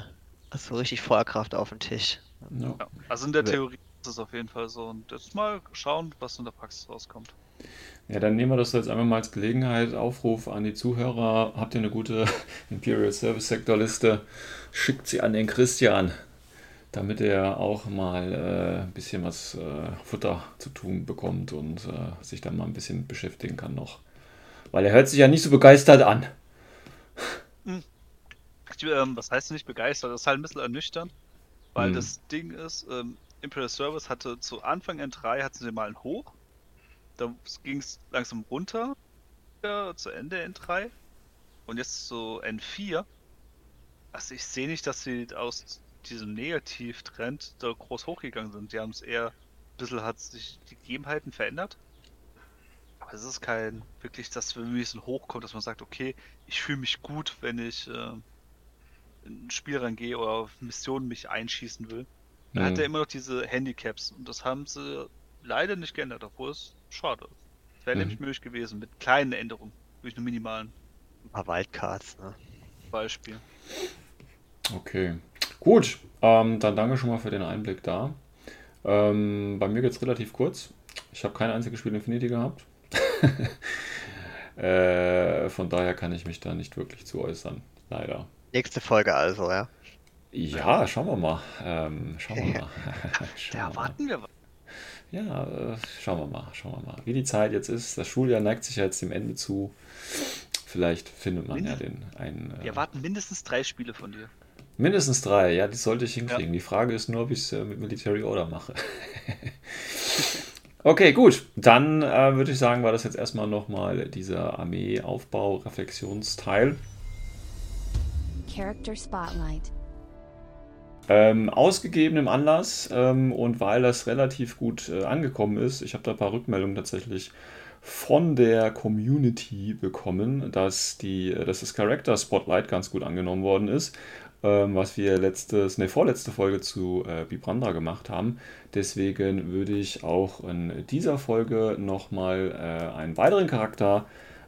so richtig Feuerkraft auf dem Tisch. Ja. ja. Also in der Theorie ist es auf jeden Fall so. Und jetzt mal schauen, was in der Praxis rauskommt. Ja, dann nehmen wir das jetzt einmal mal als Gelegenheit. Aufruf an die Zuhörer. Habt ihr eine gute Imperial Service Sector Liste? Schickt sie an den Christian damit er auch mal äh, ein bisschen was äh, Futter zu tun bekommt und äh, sich dann mal ein bisschen beschäftigen kann noch. Weil er hört sich ja nicht so begeistert an. Hm. Ich, ähm, was heißt nicht begeistert? Das ist halt ein bisschen ernüchternd, weil hm. das Ding ist, ähm, Imperial Service hatte zu Anfang N3 hatten sie mal einen Hoch, da ging es langsam runter, ja, zu Ende N3 und jetzt zu N4 Also ich sehe nicht, dass sie aus diesem Negativtrend da groß hochgegangen sind. Die haben es eher, ein bisschen hat sich die Gegebenheiten verändert. Aber es ist kein, wirklich, dass wenn es so hochkommt, dass man sagt, okay, ich fühle mich gut, wenn ich äh, in ein Spiel reingehe oder auf Missionen mich einschießen will. Man hat Mhm. ja immer noch diese Handicaps und das haben sie leider nicht geändert, obwohl es schade ist. Es wäre Mhm. nämlich möglich gewesen, mit kleinen Änderungen, wirklich nur minimalen Ein paar Wildcards, ne? Beispiel. Okay. Gut, ähm, dann danke schon mal für den Einblick da. Ähm, bei mir geht es relativ kurz. Ich habe kein einziges Spiel Infinity gehabt. äh, von daher kann ich mich da nicht wirklich zu äußern. Leider. Nächste Folge also, ja. Ja, schauen wir mal. Ähm, schauen wir mal. Schauen Da wir mal. erwarten wir was. Ja, äh, schauen wir mal, schauen wir mal. Wie die Zeit jetzt ist, das Schuljahr neigt sich ja jetzt dem Ende zu. Vielleicht findet man ja den einen. Wir Äh, erwarten mindestens drei Spiele von dir. Mindestens drei, ja, das sollte ich hinkriegen. Die Frage ist nur, ob ich es äh, mit Military Order mache. okay, gut. Dann äh, würde ich sagen, war das jetzt erstmal nochmal dieser Armee-Aufbau-Reflexionsteil. Character Spotlight. Ähm, ausgegebenem Anlass ähm, und weil das relativ gut äh, angekommen ist, ich habe da ein paar Rückmeldungen tatsächlich von der Community bekommen, dass, die, dass das Character Spotlight ganz gut angenommen worden ist, ähm, was wir letztes, ne, vorletzte Folge zu äh, Bibranda gemacht haben. Deswegen würde ich auch in dieser Folge nochmal äh, einen weiteren Charakter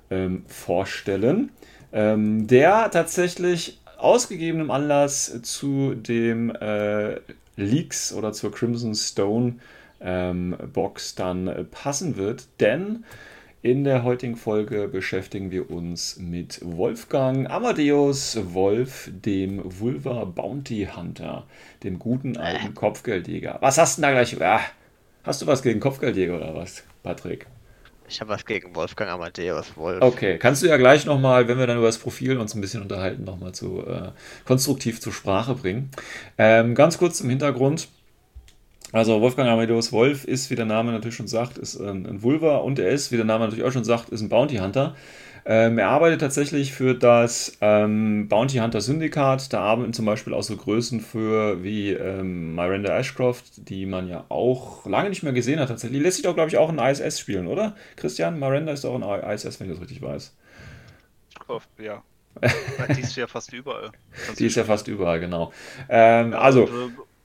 ähm, vorstellen, ähm, der tatsächlich ausgegebenem Anlass zu dem äh, Leaks oder zur Crimson Stone ähm, Box dann äh, passen wird, denn in der heutigen Folge beschäftigen wir uns mit Wolfgang Amadeus Wolf, dem Vulva Bounty Hunter, dem guten alten Kopfgeldjäger. Was hast du da gleich? Ah, hast du was gegen Kopfgeldjäger oder was, Patrick? Ich habe was gegen Wolfgang Amadeus Wolf. Okay, kannst du ja gleich nochmal, wenn wir dann über das Profil uns ein bisschen unterhalten, nochmal zu äh, konstruktiv zur Sprache bringen. Ähm, ganz kurz im Hintergrund. Also Wolfgang Amadeus Wolf ist, wie der Name natürlich schon sagt, ist ein, ein Vulva und er ist, wie der Name natürlich auch schon sagt, ist ein Bounty Hunter. Ähm, er arbeitet tatsächlich für das ähm, Bounty Hunter Syndikat. Da arbeiten zum Beispiel auch so Größen für wie ähm, Miranda Ashcroft, die man ja auch lange nicht mehr gesehen hat tatsächlich. Lässt sich doch, glaube ich, auch in ISS spielen, oder? Christian, Miranda ist auch in ISS, wenn ich das richtig weiß. Hoffe, ja. die ist ja fast überall. Kannst Die ist ja fast überall, genau. Ähm, also, äh,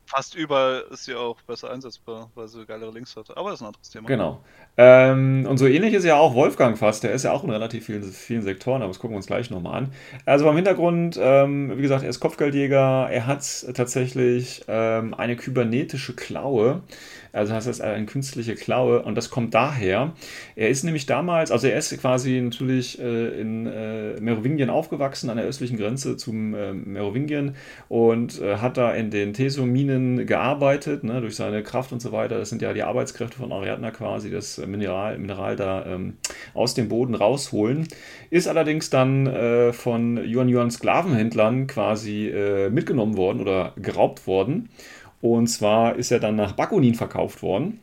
Fast überall ist sie auch besser einsetzbar, weil sie geilere Links hat. Aber das ist ein anderes Thema. Genau. Ähm, und so ähnlich ist ja auch Wolfgang fast. Der ist ja auch in relativ vielen, vielen Sektoren, aber das gucken wir uns gleich nochmal an. Also beim Hintergrund, ähm, wie gesagt, er ist Kopfgeldjäger. Er hat tatsächlich ähm, eine kybernetische Klaue. Also das heißt, eine künstliche Klaue. Und das kommt daher. Er ist nämlich damals, also er ist quasi natürlich äh, in äh, Merovingien aufgewachsen, an der östlichen Grenze zum äh, Merovingien und äh, hat da in den Tesominen gearbeitet, ne, durch seine Kraft und so weiter. Das sind ja die Arbeitskräfte von Ariadna quasi, das Mineral, Mineral da ähm, aus dem Boden rausholen. Ist allerdings dann äh, von Yuan Yuan Sklavenhändlern quasi äh, mitgenommen worden oder geraubt worden. Und zwar ist er dann nach Bakunin verkauft worden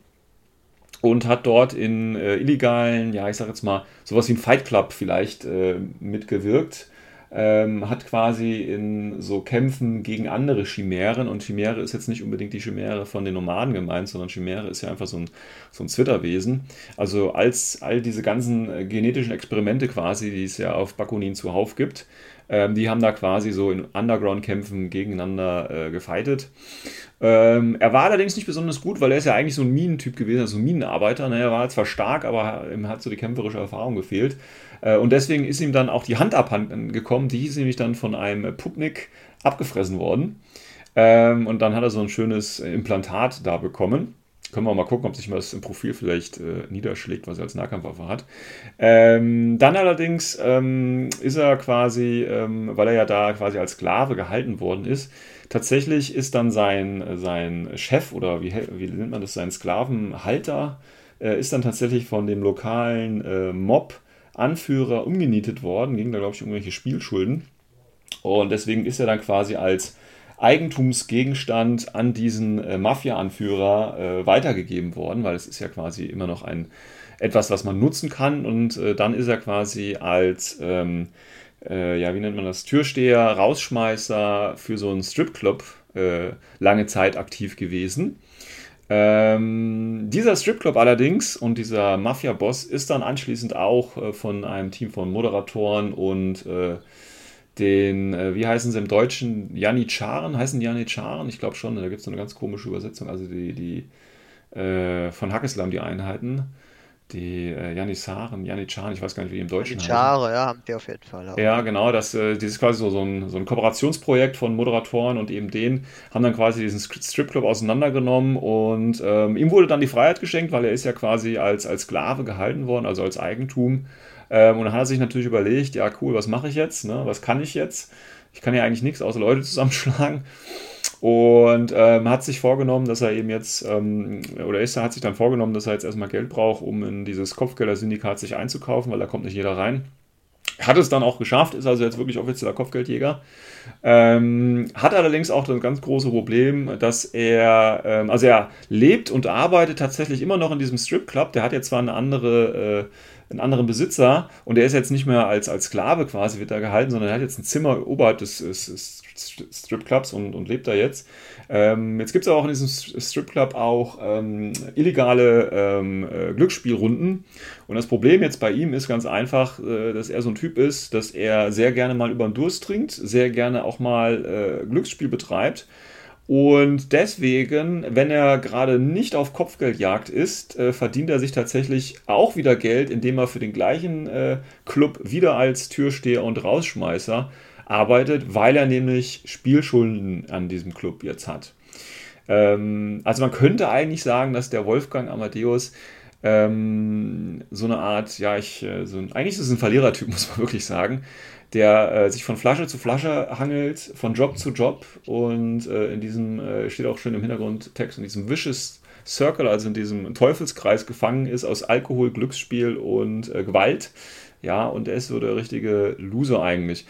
und hat dort in äh, illegalen, ja, ich sag jetzt mal, sowas wie ein Fight Club vielleicht äh, mitgewirkt. Ähm, hat quasi in so Kämpfen gegen andere Chimären und Chimäre ist jetzt nicht unbedingt die Chimäre von den Nomaden gemeint, sondern Chimäre ist ja einfach so ein, so ein Zwitterwesen. Also als all diese ganzen äh, genetischen Experimente quasi, die es ja auf Bakunin zuhauf gibt, ähm, die haben da quasi so in Underground-Kämpfen gegeneinander äh, gefightet. Ähm, er war allerdings nicht besonders gut, weil er ist ja eigentlich so ein Minentyp gewesen, also so ein Minenarbeiter. Ne? Er war zwar stark, aber ihm hat so die kämpferische Erfahrung gefehlt. Äh, und deswegen ist ihm dann auch die Hand abhanden gekommen. Die ist nämlich dann von einem Pupnik abgefressen worden. Ähm, und dann hat er so ein schönes Implantat da bekommen. Können wir mal gucken, ob sich mal das im Profil vielleicht äh, niederschlägt, was er als Nahkampfwaffe hat. Ähm, dann allerdings ähm, ist er quasi, ähm, weil er ja da quasi als Sklave gehalten worden ist, tatsächlich ist dann sein, sein Chef oder wie, wie nennt man das, sein Sklavenhalter, äh, ist dann tatsächlich von dem lokalen äh, Mob-Anführer umgenietet worden, ging da glaube ich um irgendwelche Spielschulden. Und deswegen ist er dann quasi als Eigentumsgegenstand an diesen äh, Mafia-Anführer äh, weitergegeben worden, weil es ist ja quasi immer noch ein etwas, was man nutzen kann und äh, dann ist er quasi als ähm, äh, ja, wie nennt man das, Türsteher, Rausschmeißer für so einen Stripclub äh, lange Zeit aktiv gewesen. Ähm, dieser Stripclub allerdings und dieser Mafia-Boss ist dann anschließend auch äh, von einem Team von Moderatoren und äh, den, äh, wie heißen sie im Deutschen, Janitscharen, heißen Janitscharen? Ich glaube schon, da gibt es eine ganz komische Übersetzung, also die, die äh, von Hackeslam, die Einheiten die äh, Janissaren, Janitscharen, ich weiß gar nicht, wie die im Deutschen heißen. Janitschare, ja, haben die auf jeden Fall. Auch. Ja, genau, das, äh, das ist quasi so, so, ein, so ein Kooperationsprojekt von Moderatoren und eben denen haben dann quasi diesen Stripclub auseinandergenommen und ähm, ihm wurde dann die Freiheit geschenkt, weil er ist ja quasi als, als Sklave gehalten worden, also als Eigentum. Ähm, und dann hat er sich natürlich überlegt, ja cool, was mache ich jetzt, ne? was kann ich jetzt? Ich kann ja eigentlich nichts außer Leute zusammenschlagen. Und ähm, hat sich vorgenommen, dass er eben jetzt, ähm, oder Esther hat sich dann vorgenommen, dass er jetzt erstmal Geld braucht, um in dieses Kopfgelder-Syndikat sich einzukaufen, weil da kommt nicht jeder rein. Hat es dann auch geschafft, ist also jetzt wirklich offizieller Kopfgeldjäger. Ähm, hat allerdings auch das ganz große Problem, dass er, ähm, also er lebt und arbeitet tatsächlich immer noch in diesem Stripclub. Der hat jetzt zwar eine andere, äh, einen anderen Besitzer und er ist jetzt nicht mehr als, als Sklave quasi wird er gehalten, sondern er hat jetzt ein Zimmer oberhalb des, des, des Stripclubs und, und lebt da jetzt. Ähm, jetzt gibt es auch in diesem Stripclub auch ähm, illegale ähm, äh, Glücksspielrunden. Und das Problem jetzt bei ihm ist ganz einfach, äh, dass er so ein Typ ist, dass er sehr gerne mal über den Durst trinkt, sehr gerne auch mal äh, Glücksspiel betreibt. Und deswegen, wenn er gerade nicht auf Kopfgeldjagd ist, äh, verdient er sich tatsächlich auch wieder Geld, indem er für den gleichen äh, Club wieder als Türsteher und Rausschmeißer arbeitet, weil er nämlich Spielschulden an diesem Club jetzt hat. Ähm, also man könnte eigentlich sagen, dass der Wolfgang Amadeus ähm, so eine Art, ja, ich, äh, so ein, eigentlich ist es ein Verlierertyp, muss man wirklich sagen, der äh, sich von Flasche zu Flasche hangelt, von Job zu Job und äh, in diesem, äh, steht auch schön im Hintergrundtext, in diesem Vicious Circle, also in diesem Teufelskreis gefangen ist aus Alkohol, Glücksspiel und äh, Gewalt. Ja, und er ist so der richtige Loser eigentlich.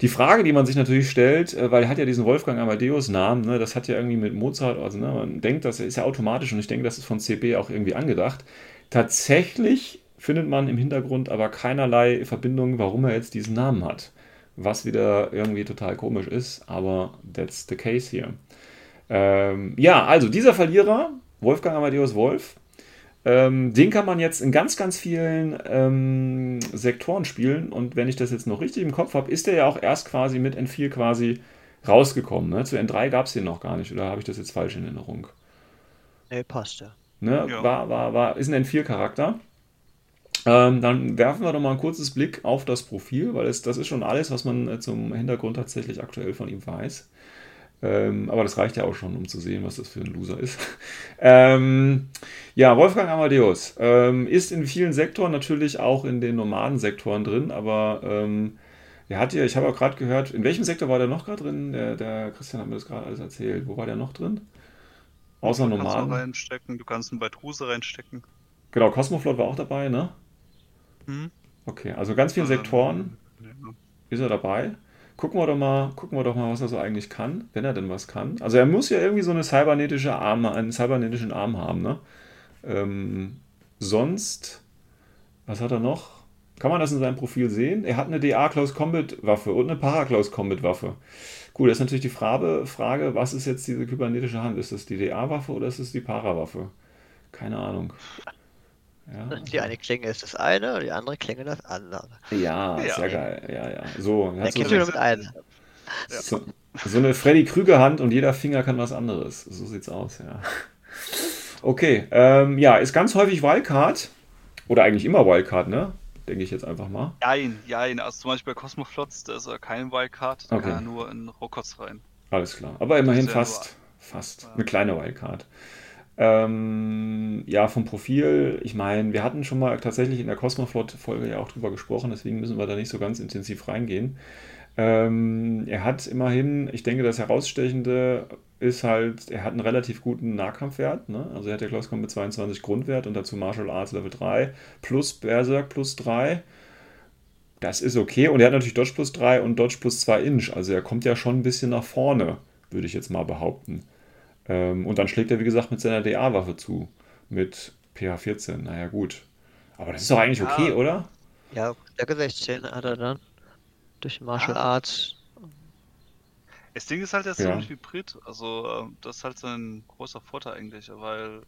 Die Frage, die man sich natürlich stellt, äh, weil er hat ja diesen Wolfgang Amadeus Namen, ne, das hat ja irgendwie mit Mozart, also ne, man denkt, das ist ja automatisch und ich denke, das ist von CB auch irgendwie angedacht. Tatsächlich findet man im Hintergrund aber keinerlei Verbindung, warum er jetzt diesen Namen hat. Was wieder irgendwie total komisch ist, aber that's the case hier. Ähm, ja, also dieser Verlierer, Wolfgang Amadeus Wolf, ähm, den kann man jetzt in ganz, ganz vielen ähm, Sektoren spielen. Und wenn ich das jetzt noch richtig im Kopf habe, ist der ja auch erst quasi mit N4 quasi rausgekommen. Ne? Zu N3 gab es den noch gar nicht. Oder habe ich das jetzt falsch in Erinnerung? Nee, passt ja. Ne? Ja. War, war, war, ist ein N4-Charakter. Ähm, dann werfen wir doch mal ein kurzes Blick auf das Profil, weil es, das ist schon alles, was man äh, zum Hintergrund tatsächlich aktuell von ihm weiß. Ähm, aber das reicht ja auch schon, um zu sehen, was das für ein Loser ist. ähm, ja, Wolfgang Amadeus ähm, ist in vielen Sektoren natürlich auch in den normalen Sektoren drin, aber ähm, er hat ja, ich habe auch gerade gehört, in welchem Sektor war der noch gerade drin? Der, der, Christian hat mir das gerade alles erzählt. Wo war der noch drin? Außer du normalen. Kannst du reinstecken, du kannst ihn bei Truse reinstecken. Genau, Cosmoflot war auch dabei, ne? Hm? Okay, also ganz vielen Sektoren Ja. ist er dabei. Gucken wir doch mal, gucken wir doch mal, was er so eigentlich kann, wenn er denn was kann. Also er muss ja irgendwie so eine cybernetische Arm, einen cybernetischen Arm haben, ne? Ähm, sonst, was hat er noch? Kann man das in seinem Profil sehen? Er hat eine DA Close Combat Waffe und eine Para Close Combat Waffe. Gut, das ist natürlich die Frage, Frage, was ist jetzt diese kybernetische Hand? Ist das die DA-Waffe oder ist es die Para-Waffe? Keine Ahnung. Ja, Die eine Klinge ist das eine und die andere Klinge das andere. ja, Ja. sehr geil. Ja, ja. So, hat so, nur mit einer. so, so eine Freddy Krüger-Hand und jeder Finger kann was anderes. So sieht's aus, ja. Okay, ähm, ja, ist ganz häufig Wildcard. Oder eigentlich immer Wildcard, ne? Denke ich jetzt einfach mal. Jein, jein. Also zum Beispiel bei Cosmoflots, da ist er kein Wildcard, da Okay. kann er nur in Rokots rein. Alles klar. Aber immerhin fast, fast. Ja. Eine kleine Wildcard. Ähm, ja, vom Profil, ich meine, wir hatten schon mal tatsächlich in der Cosmoflot-Folge ja auch drüber gesprochen, deswegen müssen wir da nicht so ganz intensiv reingehen. Ähm, er hat immerhin, ich denke, das Herausstechende ist halt, er hat einen relativ guten Nahkampfwert. Ne? Also er hat ja Close Combat 22 Grundwert und dazu Martial Arts Level 3 plus Berserk plus 3. Das ist okay. Und er hat natürlich Dodge plus 3 und Dodge plus 2 Inch. Also er kommt ja schon ein bisschen nach vorne, würde ich jetzt mal behaupten. Ähm, und dann schlägt er, wie gesagt, mit seiner DA-Waffe zu. Mit PH14. Naja, gut. Aber das ist doch eigentlich Ja. okay, oder? Ja, Stärke 16 hat er dann. durch Martial Ah. Arts. Das Ding ist halt jetzt Ja. so ein Hybrid, also ähm, das ist halt so ein großer Vorteil eigentlich, weil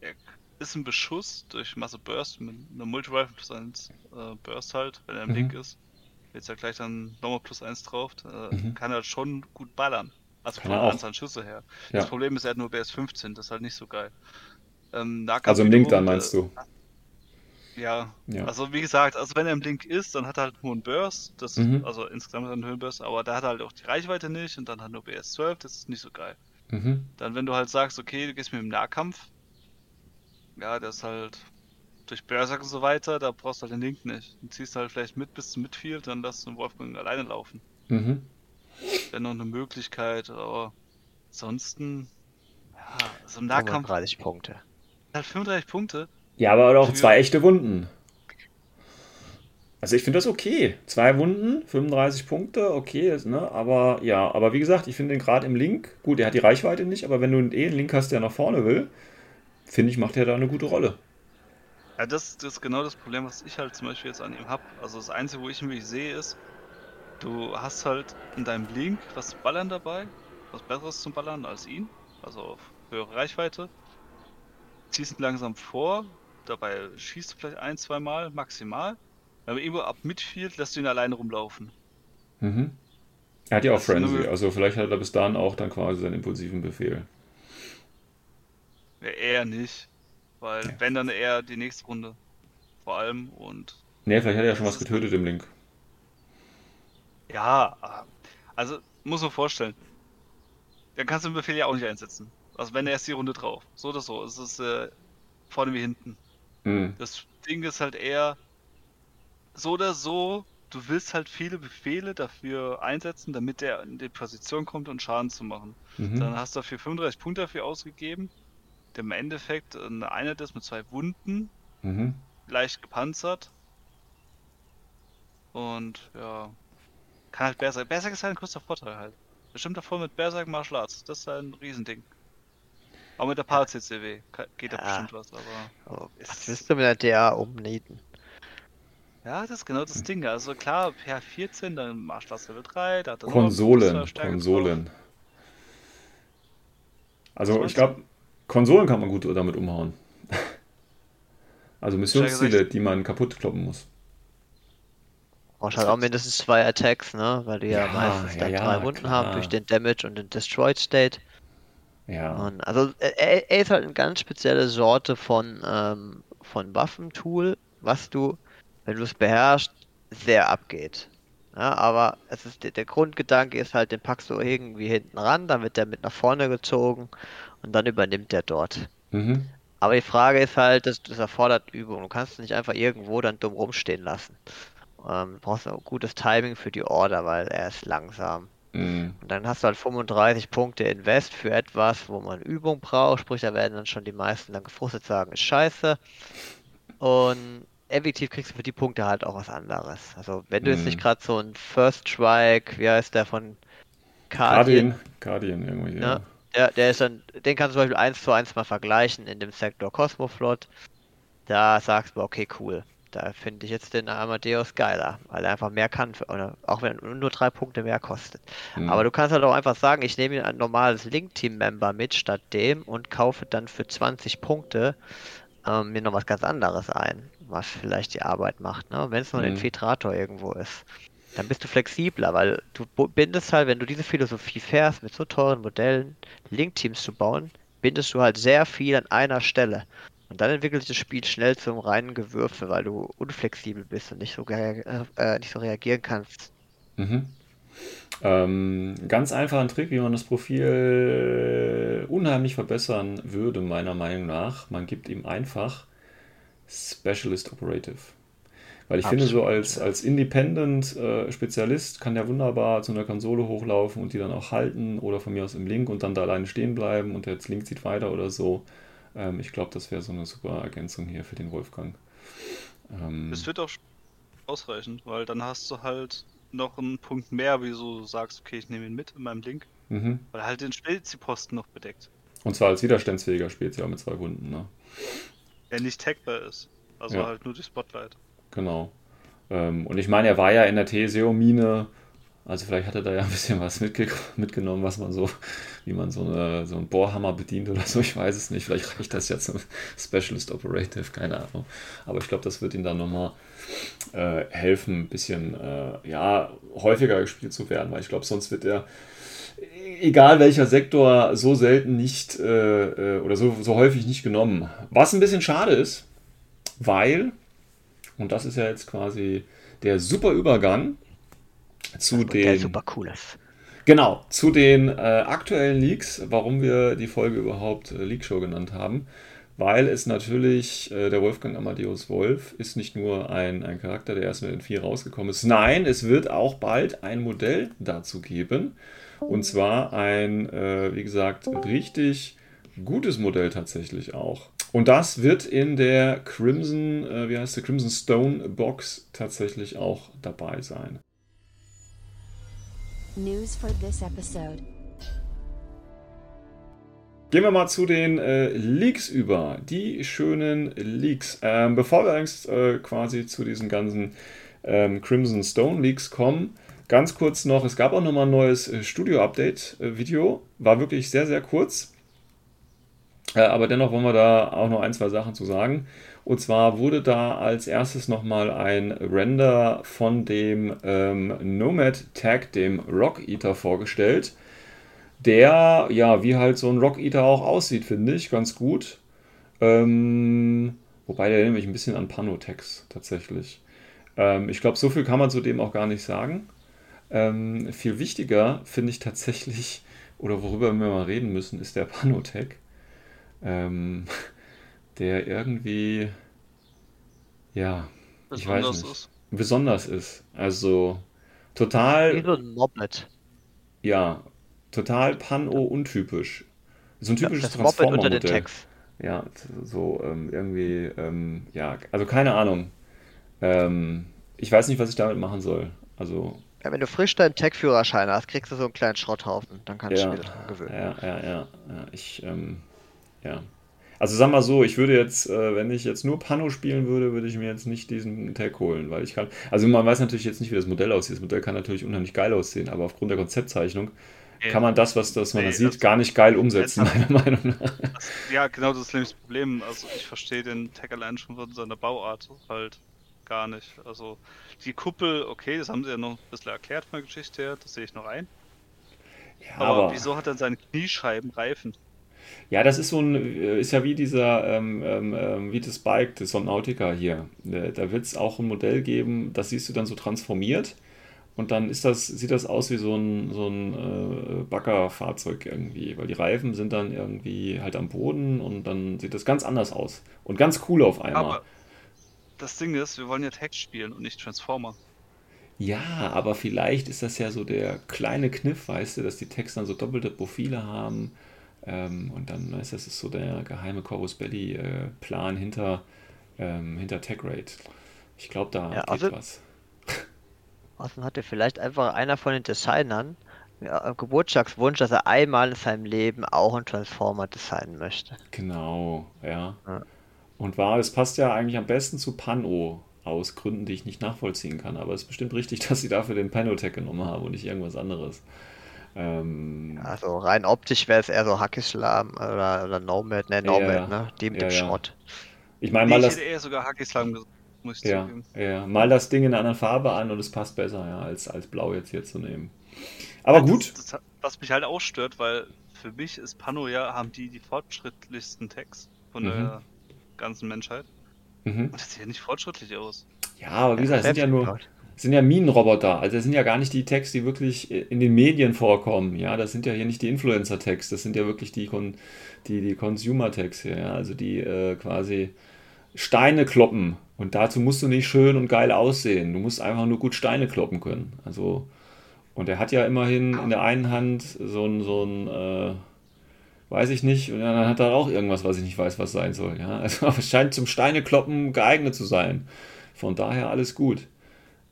er ist ein Beschuss durch Masse Burst mit einer Multi-Rifle plus 1 äh, Burst halt, wenn er im Mhm. Link ist. Jetzt ja gleich dann nochmal plus 1 drauf, äh, Mhm. kann er halt schon gut ballern. Also von er der. Anzahl an Schüsse her. Ja. Das Problem ist, er hat nur BS 15, das ist halt nicht so geil. Ähm, Also im Link dann wiederum, meinst äh, du? Ja, Ja. also wie gesagt, also wenn er im Link ist, dann hat er halt nur einen Burst, das, Mhm. also insgesamt einen Höhenburst, aber da hat er halt auch die Reichweite nicht und dann hat nur BS 12, das ist nicht so geil. Mhm. Dann wenn du halt sagst, okay, du gehst mit dem Nahkampf, ja, das ist halt durch Berserk und so weiter, da brauchst du halt den Link nicht. Du ziehst halt vielleicht mit bis zum Midfield, dann lässt du den Wolfgang alleine laufen. Mhm. Wäre noch eine Möglichkeit, aber ansonsten, ja, also im Nahkampf 35 Punkte. halt 35 Punkte. Ja, aber auch Für- zwei echte Wunden. Also ich finde das okay. Zwei Wunden, 35 Punkte, okay, ist, ne? Aber ja, aber wie gesagt, ich finde den gerade im Link, gut, er hat die Reichweite nicht, aber wenn du eh einen Link hast, der nach vorne will, finde ich, macht er da eine gute Rolle. Ja, das, das ist genau das Problem, was ich halt zum Beispiel jetzt an ihm habe. Also das Einzige, wo ich ihn wirklich sehe, ist, du hast halt in deinem Link was zu ballern dabei, was Besseres zum Ballern als ihn, also auf höhere Reichweite. Ziehst ihn langsam vor, dabei schießt du vielleicht ein, zwei Mal maximal. Aber irgendwo ab Midfield lässt du ihn alleine rumlaufen. Mhm. Er hat ja auch Das Frenzy, also vielleicht hat er bis dahin auch dann quasi seinen impulsiven Befehl. Ja, eher nicht. Weil Ja. wenn dann eher die nächste Runde. Vor allem und Ne, vielleicht hat er ja schon was getötet im Link. Ja, also muss man vorstellen. Dann kannst du den Befehl ja auch nicht einsetzen. Also wenn erst die Runde drauf. So oder so. Es ist äh, vorne wie hinten. Mhm. Das Ding ist halt eher so oder so. Du willst halt viele Befehle dafür einsetzen, damit der in die Position kommt und Schaden zu machen. Mhm. Dann hast du dafür 35 Punkte dafür ausgegeben. Der im Endeffekt eine Einheit ist mit zwei Wunden, Mhm. leicht gepanzert. Und ja, kann halt Berserk. Berserk ist halt ein großer Vorteil halt. Bestimmt davor mit Berserk Martial Arts. Das ist halt ein Riesending. Auch mit der Paar-CCW ka- geht da Ja. bestimmt was, aber. Oh, das wirst du mit der DA umnieten. Ja, das ist genau das Ding. Also klar, per 14, dann Martial Arts Level 3, da hat er noch Konsolen, Konsolen. Also Was ich glaube, Konsolen kann man gut damit umhauen. Also Missionsziele, die man kaputt kloppen muss. Brauchst halt auch mindestens zwei Attacks, ne? Weil die ja, Ja, meistens ja, dann ja, drei Wunden klar. haben durch den Damage und den Destroyed State. Ja. Und also er, er ist halt eine ganz spezielle Sorte von, ähm, von Waffentool, was du, wenn du es beherrschst, sehr abgeht. Ja, aber es ist der, Grundgedanke ist halt, den packst du irgendwie hinten ran, dann wird der mit nach vorne gezogen und dann übernimmt der dort. Mhm. Aber die Frage ist halt, das, das erfordert Übung. Du kannst nicht einfach irgendwo dann dumm rumstehen lassen. Ähm, du brauchst auch gutes Timing für die Order, weil er ist langsam. Mhm. Und dann hast du halt 35 Punkte Invest für etwas, wo man Übung braucht. Sprich, da werden dann schon die meisten dann gefrustet sagen, ist scheiße. Und effektiv kriegst du für die Punkte halt auch was anderes. Also wenn du jetzt Mhm. nicht gerade so ein First Strike, wie heißt der von Guardian, Guardian, irgendwie, ja. Ja. der, der ist dann, den kannst du zum Beispiel eins zu eins mal vergleichen in dem Sektor Cosmoflot. Da sagst du, okay, cool. Da finde ich jetzt den Amadeus geiler, weil er einfach mehr kann, für, auch wenn er nur drei Punkte mehr kostet. Mhm. Aber du kannst halt auch einfach sagen, ich nehme ein normales Link-Team-Member mit statt dem und kaufe dann für 20 Punkte ähm, mir noch was ganz anderes ein, was vielleicht die Arbeit macht. Ne? Wenn es nur ein Mhm. Infiltrator irgendwo ist, dann bist du flexibler, weil du bindest halt, wenn du diese Philosophie fährst, mit so teuren Modellen Link-Teams zu bauen, bindest du halt sehr viel an einer Stelle. Und dann entwickelt sich das Spiel schnell zum reinen Gewürfe, weil du unflexibel bist und nicht so, rea- äh, nicht so reagieren kannst. Mhm. Ähm, ganz einfachen Trick, wie man das Profil unheimlich verbessern würde, meiner Meinung nach. Man gibt ihm einfach Specialist Operative. Weil ich finde, so Absolut, als, als Independent-Spezialist kann der wunderbar zu einer Konsole hochlaufen und die dann auch halten oder von mir aus im Link und dann da alleine stehen bleiben und der jetzt Link zieht weiter oder so. Ähm, ich glaube, das wäre so eine super Ergänzung hier für den Wolfgang. Ähm, Das wird auch ausreichen, weil dann hast du halt noch einen Punkt mehr, wie du sagst, okay, ich nehme ihn mit in meinem Link, mhm. weil er halt den Spezi-Posten noch bedeckt, Und zwar als widerstandsfähiger Spezial mit zwei Wunden, ne? der nicht tagbar ist. Also Ja. halt nur die Spotlight. Genau. Ähm, und ich meine, er war ja in der TSEO-Mine, also vielleicht hat er da ja ein bisschen was mitge mitgenommen, was man so, wie man so, eine, so einen Bohrhammer bedient oder so, ich weiß es nicht. Vielleicht reicht das jetzt zum Specialist Operative, keine Ahnung. Aber ich glaube, das wird ihm dann nochmal äh, helfen, ein bisschen äh, ja, häufiger gespielt zu werden, weil ich glaube, sonst wird er egal welcher Sektor, so selten nicht äh, äh, oder so, so häufig nicht genommen. Was ein bisschen schade ist, weil, und das ist ja jetzt quasi der super Übergang zu den. Super cooles. Genau, zu den äh, aktuellen Leaks, warum wir die Folge überhaupt äh, Leak Show genannt haben. Weil es natürlich, äh, der Wolfgang Amadeus Wolf ist nicht nur ein, ein Charakter, der erst mit den vier rausgekommen ist. Nein, es wird auch bald ein Modell dazu geben. Und zwar ein, äh, wie gesagt, richtig gutes Modell tatsächlich auch. Und das wird in der Crimson, äh, wie heißt der, Crimson Stone Box tatsächlich auch dabei sein. News for this episode. Gehen wir mal zu den äh, Leaks über. Die schönen Leaks. Ähm, bevor wir allerdings äh, quasi zu diesen ganzen ähm, Crimson Stone Leaks kommen, Ganz kurz noch, es gab auch nochmal ein neues äh, Studio-Update-Video. War wirklich sehr, sehr kurz. Äh, aber dennoch wollen wir da auch noch ein, zwei Sachen zu sagen. Und zwar wurde da als erstes nochmal ein Render von dem ähm, Nomad Tag, dem Rock Eater, vorgestellt. Der, ja, wie halt so ein Rock Eater auch aussieht, finde ich, ganz gut. Ähm, wobei der nämlich ein bisschen an Panotex tatsächlich. Ähm, ich glaube, so viel kann man zu dem auch gar nicht sagen. Ähm, viel wichtiger finde ich tatsächlich, oder worüber wir mal reden müssen, ist der Panotech, ähm, der irgendwie, ja, besonders ich weiß nicht, ist. besonders ist. Also total. Wie so ein Moped. Ja, total Pano-untypisch. So ein typisches ja, Transformer-Modell. Ja, so ähm, irgendwie, ähm, ja, also keine Ahnung. Ähm, ich weiß nicht, was ich damit machen soll. Also ja, wenn du frisch deinen Tech-Führerschein hast, kriegst du so einen kleinen Schrotthaufen. Dann kannst ja, du dich dran gewöhnen. Ja, ja, ja. ja ich, ähm, ja. Also sag mal so, ich würde jetzt, äh, wenn ich jetzt nur Pano spielen würde, würde ich mir jetzt nicht diesen Tag holen, weil ich kann. Also man weiß natürlich jetzt nicht, wie das Modell aussieht. Das Modell kann natürlich unheimlich geil aussehen, aber aufgrund der Konzeptzeichnung ja. kann man das, was das man nee, da sieht, gar nicht geil umsetzen, meiner Meinung nach. ja, genau das ist nämlich das Problem. Also ich verstehe den Tag allein schon von seiner Bauart halt gar nicht. Also die Kuppel, okay, das haben sie ja noch ein bisschen erklärt von der Geschichte her, das sehe ich noch ein. Ja, aber, aber, wieso hat er seine Kniescheiben Reifen? Ja, das ist so ein, äh, ist ja wie dieser, ähm, ähm, ähm wie das Bike, das Nautica hier. Da wird es auch ein Modell geben, das siehst du dann so transformiert und dann ist das, sieht das aus wie so ein, so ein äh, Baggerfahrzeug irgendwie, weil die Reifen sind dann irgendwie halt am Boden und dann sieht das ganz anders aus und ganz cool auf einmal. Aber das Ding ist, wir wollen ja Text spielen und nicht Transformer. Ja, aber vielleicht ist das ja so der kleine Kniff, weißt du, dass die Texte dann so doppelte Profile haben. Ähm, und dann, du, das ist so der geheime Corus Belly-Plan äh, hinter, ähm, hinter TechRate. Ich glaube, da ja, geht also, was. Außerdem hatte vielleicht einfach einer von den Designern ja, Geburtstagswunsch, dass er einmal in seinem Leben auch einen Transformer designen möchte. Genau, ja. ja. Und war, es passt ja eigentlich am besten zu Pano aus Gründen, die ich nicht nachvollziehen kann. Aber es ist bestimmt richtig, dass sie dafür den Panotech genommen haben und nicht irgendwas anderes. Ähm, also rein optisch wäre es eher so Hackislam oder, oder Nomad, ne, Nomad, ja, ne? Die mit ja, dem Schrott. Ich meine mal das. Ich hätte eher sogar Hackislam muss ich ja, zugeben. Ja, mal das Ding in einer anderen Farbe an und es passt besser, ja, als, als blau jetzt hier zu nehmen. Aber ja, gut. Das, das, was mich halt auch stört, weil für mich ist Pano ja, haben die die fortschrittlichsten Tags von mhm. der ganzen Menschheit. Mhm. Und das sieht ja nicht fortschrittlich aus. Ja, aber wie gesagt, es sind ja nur sind ja Minenroboter. Also das sind ja gar nicht die Tags, die wirklich in den Medien vorkommen. Ja, das sind ja hier nicht die Influencer-Tags, das sind ja wirklich die, die, die Consumer-Tags hier. Ja? Also die äh, quasi Steine kloppen. Und dazu musst du nicht schön und geil aussehen. Du musst einfach nur gut Steine kloppen können. Also, und er hat ja immerhin in der einen Hand so ein, so ein äh, weiß ich nicht. Und dann hat er auch irgendwas, was ich nicht weiß, was sein soll. Ja? Also es scheint zum Steinekloppen geeignet zu sein. Von daher alles gut.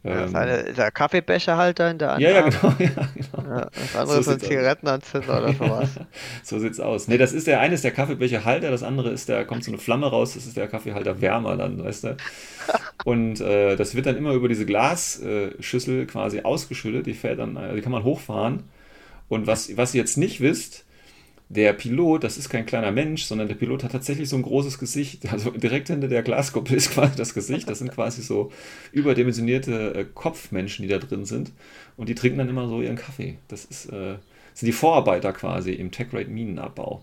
Ja, Ähm, seine, der Kaffeebecherhalter in der ja, ja, anderen genau. Ja, genau. Ja, das andere ist So ein sieht's aus. Zigarettenanzünder oder sowas. So sieht's aus. Nee, das ist der eine ist der Kaffeebecherhalter, das andere ist der, kommt so eine Flamme raus, das ist der Kaffeehalter wärmer dann, weißt du. Und äh, das wird dann immer über diese Glasschüssel quasi ausgeschüttet, die fährt dann, äh, die kann man hochfahren. Und was, was ihr jetzt nicht wisst, der Pilot, das ist kein kleiner Mensch, sondern der Pilot hat tatsächlich so ein großes Gesicht. Also direkt hinter der Glaskuppel ist quasi das Gesicht. Das sind quasi so überdimensionierte äh, Kopfmenschen, die da drin sind. Und die trinken dann immer so ihren Kaffee. Das ist, äh, sind die Vorarbeiter quasi im Tech-Rate Minenabbau.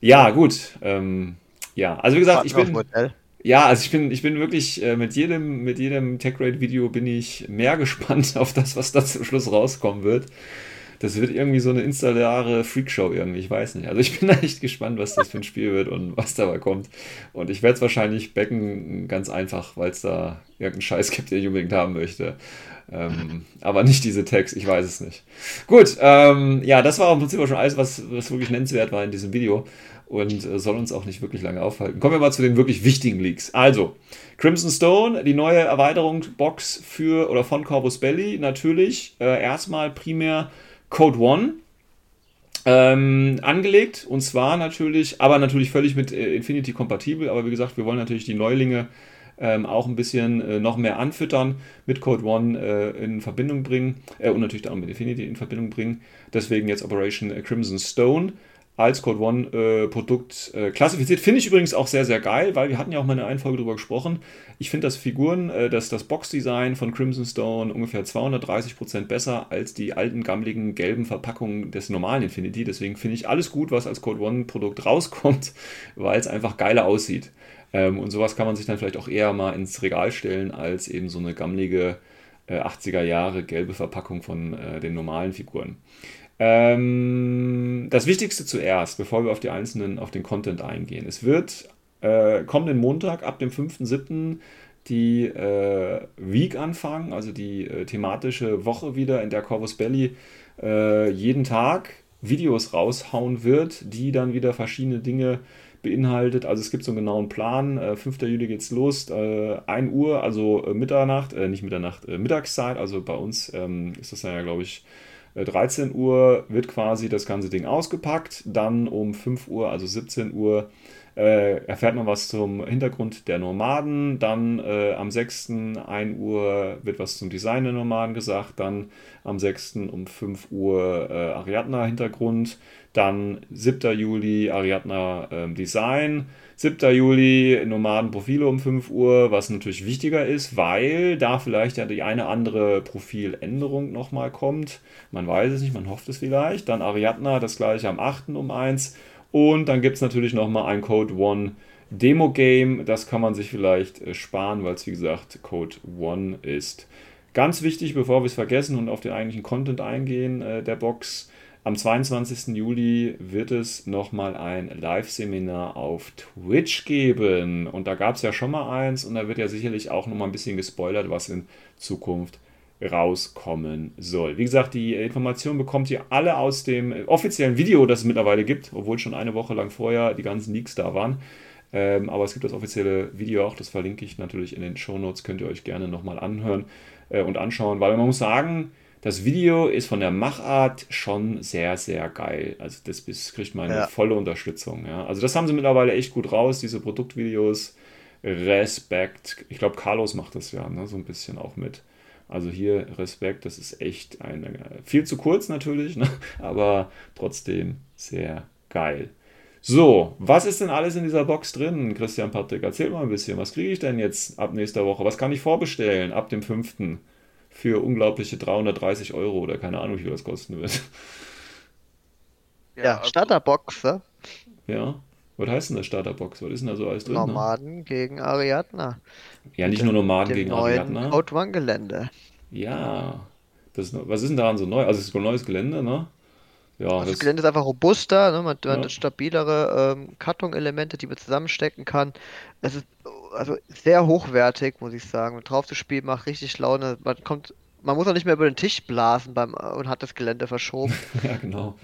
Ja, gut. Ähm, ja, also wie gesagt, ich bin, ja, also ich bin, ich bin wirklich äh, mit jedem, mit jedem TechRate-Video bin ich mehr gespannt auf das, was da zum Schluss rauskommen wird. Das wird irgendwie so eine installare Freakshow irgendwie, ich weiß nicht. Also ich bin echt gespannt, was das für ein Spiel wird und was dabei kommt. Und ich werde es wahrscheinlich backen ganz einfach, weil es da irgendeinen Scheiß gibt, den ich unbedingt haben möchte. Ähm, aber nicht diese Tags, ich weiß es nicht. Gut, ähm, ja, das war im Prinzip schon alles, was, was wirklich nennenswert war in diesem Video und äh, soll uns auch nicht wirklich lange aufhalten. Kommen wir mal zu den wirklich wichtigen Leaks. Also, Crimson Stone, die neue Erweiterungsbox für oder von Corvus Belly, natürlich äh, erstmal primär Code One ähm, angelegt und zwar natürlich, aber natürlich völlig mit äh, Infinity kompatibel. Aber wie gesagt, wir wollen natürlich die Neulinge ähm, auch ein bisschen äh, noch mehr anfüttern, mit Code One äh, in Verbindung bringen äh, und natürlich auch mit Infinity in Verbindung bringen. Deswegen jetzt Operation äh, Crimson Stone als Code One äh, Produkt äh, klassifiziert. Finde ich übrigens auch sehr, sehr geil, weil wir hatten ja auch mal in einer Folge drüber gesprochen. Ich finde das Figuren, äh, dass das Boxdesign von Crimson Stone ungefähr 230% besser als die alten, gammeligen, gelben Verpackungen des normalen Infinity. Deswegen finde ich alles gut, was als Code One Produkt rauskommt, weil es einfach geiler aussieht. Ähm, und sowas kann man sich dann vielleicht auch eher mal ins Regal stellen, als eben so eine gammelige äh, 80er Jahre gelbe Verpackung von äh, den normalen Figuren. Ähm, das Wichtigste zuerst, bevor wir auf die einzelnen, auf den Content eingehen. Es wird äh, kommenden Montag ab dem 5.7. die äh, Week anfangen, also die äh, thematische Woche wieder, in der Corvus Belly äh, jeden Tag Videos raushauen wird, die dann wieder verschiedene Dinge beinhaltet. Also es gibt so einen genauen Plan. Äh, 5. Juli geht's los, äh, 1 Uhr, also äh, Mitternacht, äh, nicht Mitternacht, äh, Mittagszeit. Also bei uns ähm, ist das dann ja, glaube ich, 13 Uhr wird quasi das ganze Ding ausgepackt. Dann um 5 Uhr, also 17 Uhr, äh, erfährt man was zum Hintergrund der Nomaden. Dann äh, am 6. 1 Uhr wird was zum Design der Nomaden gesagt. Dann am 6. um 5 Uhr äh, Ariadna-Hintergrund. Dann 7. Juli Ariadna ähm, Design. 7. Juli Nomadenprofile um 5 Uhr, was natürlich wichtiger ist, weil da vielleicht ja die eine andere Profiländerung nochmal kommt. Man weiß es nicht, man hofft es vielleicht. Dann Ariadna, das gleiche am 8. um 1. Und dann gibt es natürlich nochmal ein Code One Demo-Game. Das kann man sich vielleicht äh, sparen, weil es wie gesagt Code One ist. Ganz wichtig, bevor wir es vergessen und auf den eigentlichen Content eingehen äh, der Box. Am 22. Juli wird es nochmal ein Live-Seminar auf Twitch geben. Und da gab es ja schon mal eins und da wird ja sicherlich auch nochmal ein bisschen gespoilert, was in Zukunft rauskommen soll. Wie gesagt, die Informationen bekommt ihr alle aus dem offiziellen Video, das es mittlerweile gibt, obwohl schon eine Woche lang vorher die ganzen Leaks da waren. Ähm, aber es gibt das offizielle Video auch, das verlinke ich natürlich in den Show Notes, könnt ihr euch gerne nochmal anhören äh, und anschauen, weil man muss sagen, das Video ist von der Machart schon sehr, sehr geil. Also das, kriegt meine Ja. volle Unterstützung. Ja. Also das haben sie mittlerweile echt gut raus, diese Produktvideos. Respekt. Ich glaube, Carlos macht das ja ne, so ein bisschen auch mit. Also hier Respekt, das ist echt eine, viel zu kurz natürlich, ne, aber trotzdem sehr geil. So, was ist denn alles in dieser Box drin, Christian Patrick? Erzähl mal ein bisschen. Was kriege ich denn jetzt ab nächster Woche? Was kann ich vorbestellen ab dem 5. für unglaubliche 330 Euro oder keine Ahnung, wie viel das kosten wird? Ja, also- Starterbox, ne? Ja, was heißt denn das Starterbox? Was ist denn da so alles drin? Ne? Nomaden gegen Ariadna. Ja, nicht nur Nomaden gegen Ariadna. Code One Gelände. Ja, das, was ist denn daran so neu? Also es ist ein neues Gelände, ne? Ja, Also das das, Gelände ist einfach robuster, ne? man, man Ja. hat stabilere ähm, Karton-Elemente, die man zusammenstecken kann. Es ist also sehr hochwertig, muss ich sagen. Und drauf zu spielen macht richtig Laune. Man kommt, man muss auch nicht mehr über den Tisch blasen beim, und hat das Gelände verschoben. ja, genau.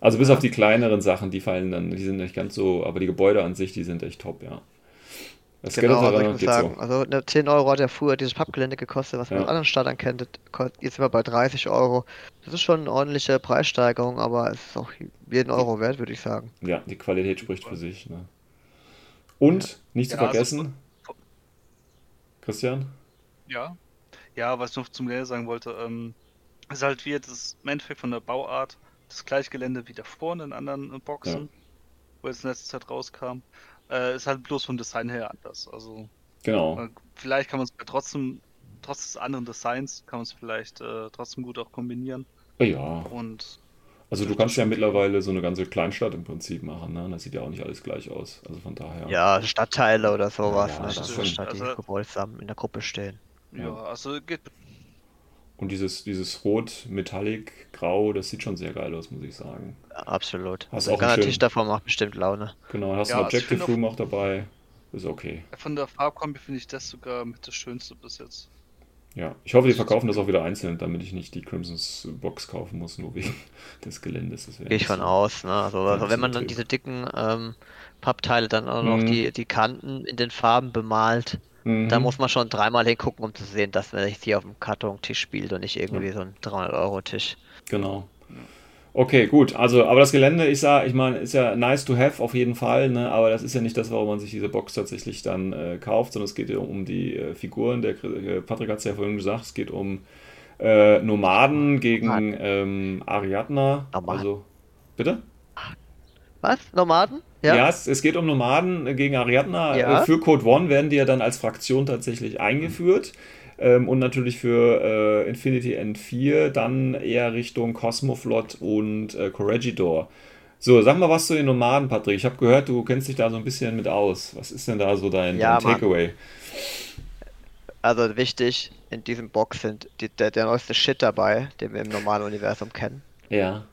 Also bis auf die kleineren Sachen, die fallen dann, die sind nicht ganz so, aber die Gebäude an sich, die sind echt top, ja. Das Genau, also ich muss sagen, so. also ne, 10 Euro hat ja früher dieses Pappgelände gekostet, was man Ja. aus anderen Startern kennt. Jetzt sind wir bei 30 Euro. Das ist schon eine ordentliche Preissteigerung, aber es ist auch jeden Euro wert, würde ich sagen. Ja, die Qualität spricht für sich. Ne? Und, nicht zu Ja, also vergessen, von- Christian? Ja. Ja, was ich noch zum Gelände sagen wollte, ähm, ist halt wie das im Endeffekt von der Bauart das gleiche Gelände wie davor in den anderen äh, Boxen, wo jetzt in letzter Zeit rauskam. Äh, ist halt bloß vom Design her anders. Also Genau. äh, vielleicht kann man es trotzdem, trotz des anderen Designs, kann man es vielleicht äh, trotzdem gut auch kombinieren. Ja, Und also du kannst ja mittlerweile so eine ganze Kleinstadt im Prinzip machen. Ne? Das sieht ja auch nicht alles gleich aus. Also von daher. Ja, Stadtteile oder sowas, Ja, ne, das stimmt. statt die Also- in der Gruppe stehen. ja, Ja. also geht Und dieses, dieses Rot, Metallic, Grau, das sieht schon sehr geil aus, muss ich sagen. Absolut. Hast Also auch ein einen Tisch davor macht bestimmt Laune. Genau, hast Ja, ein also Objective Room auch dabei. Ist okay. von der Farbkombi finde ich das sogar mit das Schönste bis jetzt. Ja, ich hoffe, die verkaufen das auch wieder einzeln, damit ich nicht die Crimson's Box kaufen muss, nur wegen des Geländes. Das Gehe ich von aus, ne? Also, also wenn man dann diese dicken ähm, Pappteile dann auch noch Mhm. die, die Kanten in den Farben bemalt, Mhm. da muss man schon dreimal hingucken, um zu sehen, dass man sich hier auf dem Kartontisch spielt und nicht irgendwie so ein 300-Euro-Tisch. Genau. Okay, gut. Also, aber das Gelände, ich sag, ich meine, ist ja nice to have auf jeden Fall, ne? Aber das ist ja nicht das, warum man sich diese Box tatsächlich dann äh, kauft, sondern es geht ja um die äh, Figuren. Der äh, Patrick hat es ja vorhin gesagt, es geht um äh, Nomaden gegen ähm, Ariadna. Nomaden. Also, bitte? Was? Nomaden? Ja, es, es geht um Nomaden gegen Ariadna. Ja. Äh, Für Code One werden die ja dann als Fraktion tatsächlich eingeführt. Ähm, und natürlich für äh, Infinity N4 dann eher Richtung Cosmoflot und äh, Corregidor. So, sag mal was zu den Nomaden, Patrick. Ich habe gehört, du kennst dich da so ein bisschen mit aus. Was ist denn da so dein, Ja, dein. Takeaway? Also wichtig, in diesem Box sind die, der, der neueste Shit dabei, den wir im normalen Universum kennen. Ja.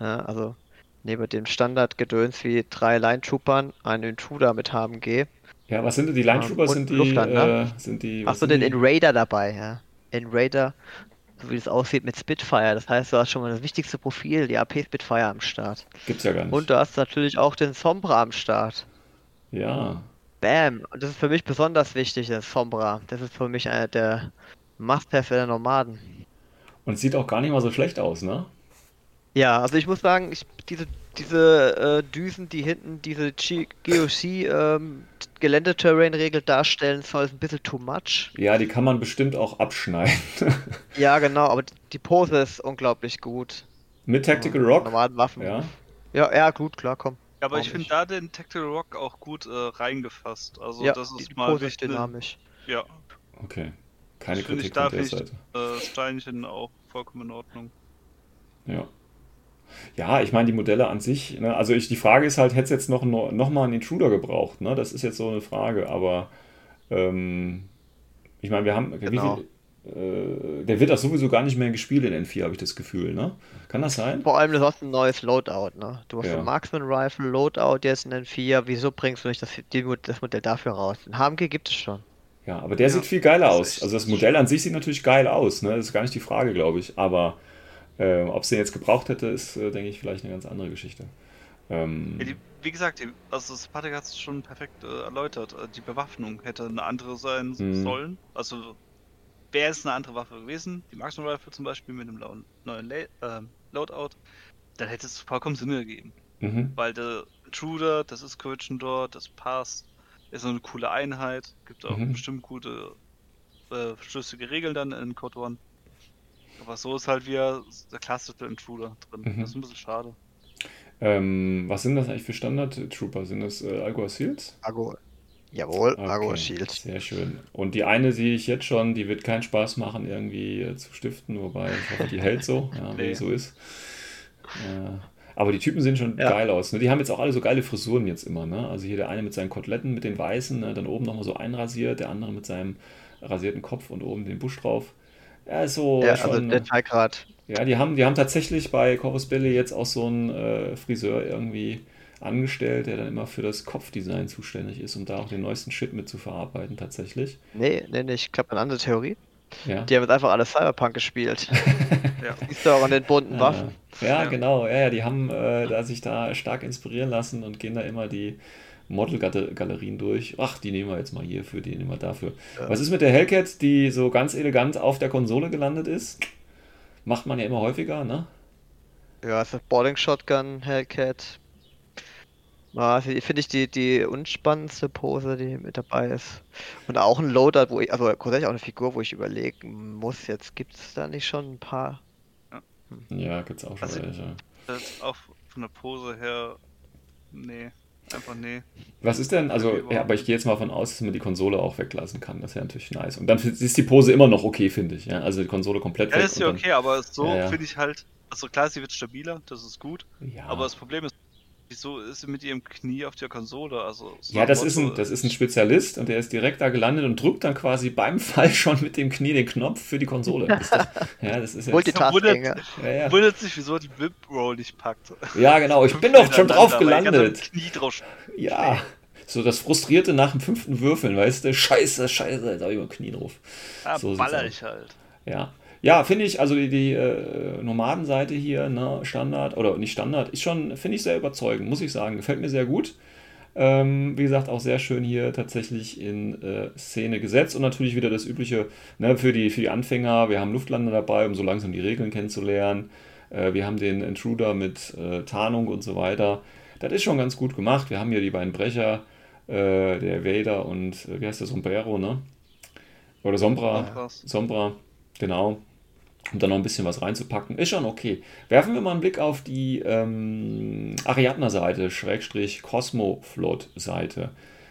Ja, also neben dem Standardgedöns wie drei Line Troopern, einen Intruder mit HMG. Ja, was sind denn die Line und Sind die, Luftland, ne? äh, sind die, was Achso, sind den die? Inraider dabei, ja. Inraider, so wie es aussieht mit Spitfire. Das heißt, du hast schon mal das wichtigste Profil, die AP Spitfire am Start. Gibt's ja gar nicht. Und du hast natürlich auch den Sombra am Start. ja. Bam! Und das ist für mich besonders wichtig, der Sombra. Das ist für mich einer der Must-Have der Nomaden. Und es sieht auch gar nicht mal so schlecht aus, ne? Ja, also ich muss sagen, ich, diese, diese äh, Düsen, die hinten diese G- GOC ähm, Geländeterrain-Regel darstellen, soll ist ein bisschen too much. Ja, die kann man bestimmt auch abschneiden. Ja, genau, aber die Pose ist unglaublich gut. Mit Tactical Rock. Normalen Waffen. Ja. Ja, ja, gut, klar, komm. Ja, aber Warum ich finde da den Tactical Rock auch gut äh, reingefasst. Also ja, das ist die mal Pose ist dynamisch. Ja, Okay. Keine das finde ich Kritik von da der finde ich Seite. äh, Steinchen auch vollkommen in Ordnung. Ja. Ja, ich meine, die Modelle an sich, ne, also ich, die Frage ist halt, hätte es jetzt noch, noch mal einen Intruder gebraucht, ne? Das ist jetzt so eine Frage, aber ähm, ich meine, wir haben, Genau. viel, äh, der wird auch sowieso gar nicht mehr gespielt in N4, habe ich das Gefühl, ne? Kann das sein? Vor allem, du hast ein neues Loadout, ne? Du hast Ja. ein Marksman Rifle Loadout jetzt in den 4. Wieso bringst du nicht das, die, das Modell dafür raus? Ein HMG gibt es schon. Ja, aber der Ja, sieht viel geiler aus. Also das Modell an sich sieht natürlich geil aus, ne? Das ist gar nicht die Frage, glaube ich. Aber äh, ob es den jetzt gebraucht hätte, ist, äh, denke ich, vielleicht eine ganz andere Geschichte. Ähm, wie gesagt, also das Patrick hat es schon perfekt äh, erläutert. Äh, Die Bewaffnung hätte eine andere sein Mhm. sollen. Also wäre es eine andere Waffe gewesen, die Marksman Rifle zum Beispiel mit einem lauen- neuen La ähm, Loadout, dann hätte es vollkommen Sinn ergeben. mhm. Weil der Intruder, das ist Corrigidor, das passt, ist eine coole Einheit, gibt auch Mhm. bestimmt gute äh, schlüssige Regeln dann in Code One. Aber so ist halt wieder der klassische Intruder drin. Mhm. Das ist ein bisschen schade. Ähm, was sind das eigentlich für Standard-Trooper? Sind das äh, Algua Seals? Argo. Jawohl, Okay, Shield. Sehr schön. Und die eine sehe ich jetzt schon, die wird keinen Spaß machen, irgendwie äh, zu stiften, wobei ich hoffe, die hält so, ja, wie Nee. die so ist. Äh, aber die Typen sehen schon Ja. geil aus. Ne? Die haben jetzt auch alle so geile Frisuren jetzt immer. Ne? Also hier der eine mit seinen Koteletten, mit den weißen, ne? dann oben nochmal so einrasiert, der andere mit seinem rasierten Kopf und oben den Busch drauf. Ja, so Ja, schon, also Detailgrad. ja, die haben, die haben tatsächlich bei Corvus Belli jetzt auch so einen äh, Friseur irgendwie angestellt, der dann immer für das Kopfdesign zuständig ist, um da auch den neuesten Shit mit zu verarbeiten, tatsächlich. Nee, nee, nee, ich glaube eine andere Theorie. Ja. Die haben jetzt einfach alle Cyberpunk gespielt. Ja. Siehst du auch an den bunten Waffen. Ja, ja, Ja. genau. Ja, ja, die haben äh, da sich da stark inspirieren lassen und gehen da immer die Model-Galerien durch. Ach, die nehmen wir jetzt mal hierfür, die nehmen wir dafür. Ja. Was ist mit der Hellcat, die so ganz elegant auf der Konsole gelandet ist? Macht man ja immer häufiger, ne? Ja, also Boarding Shotgun, Hellcat. Ja, finde ich die, die unspannendste Pose, die mit dabei ist. Und auch ein Loader, wo ich, also grundsätzlich auch eine Figur, wo ich überlegen muss, jetzt gibt es da nicht schon ein paar. Ja, gibt's auch schon Also- welche. Das auch von der Pose her. Nee. Einfach nee. Was ist denn, also, ja, aber ich gehe jetzt mal von aus, dass man die Konsole auch weglassen kann. Das wäre natürlich nice. Und dann ist die Pose immer noch okay, finde ich. Ja? Also die Konsole komplett Ja, weg. ist ja und dann- okay, aber so Ja, ja. finde ich halt. Also klar, sie wird stabiler, das ist gut. Ja. Aber das Problem ist, wieso ist sie mit ihrem Knie auf der Konsole? Also, so Ja, das ist, ein, das ist ein Spezialist und der ist direkt da gelandet und drückt dann quasi beim Fall schon mit dem Knie den Knopf für die Konsole. Das ja, das ist jetzt, Multitasking. ja. ja, ja. Wundert sich, wieso die Whip Roll nicht packt. ja, genau. Ich bin doch schon drauf gelandet. da Knie drauf Ja. So das Frustrierte nach dem fünften Würfeln, weißt du? Scheiße, scheiße, jetzt habe ich mal Knie drauf. Ah, So baller ich halt. Ja. Ja, finde ich, also die, die äh, Nomadenseite hier, ne, Standard, oder nicht Standard, ist schon, finde ich sehr überzeugend, muss ich sagen. Gefällt mir sehr gut. Ähm, wie gesagt, auch sehr schön hier tatsächlich in äh, Szene gesetzt und natürlich wieder das übliche ne, für, die, für die Anfänger. Wir haben Luftlander dabei, um so langsam die Regeln kennenzulernen. Äh, wir haben den Intruder mit äh, Tarnung und so weiter. Das ist schon ganz gut gemacht. Wir haben hier die beiden Brecher, äh, der Vader und äh, wie heißt der Sombrero, ne? Oder Sombra. Sombra, genau. Um da noch ein bisschen was reinzupacken. Ist schon okay. Werfen wir mal einen Blick auf die ähm, Ariadna-Seite, Schrägstrich Cosmoflot-Seite.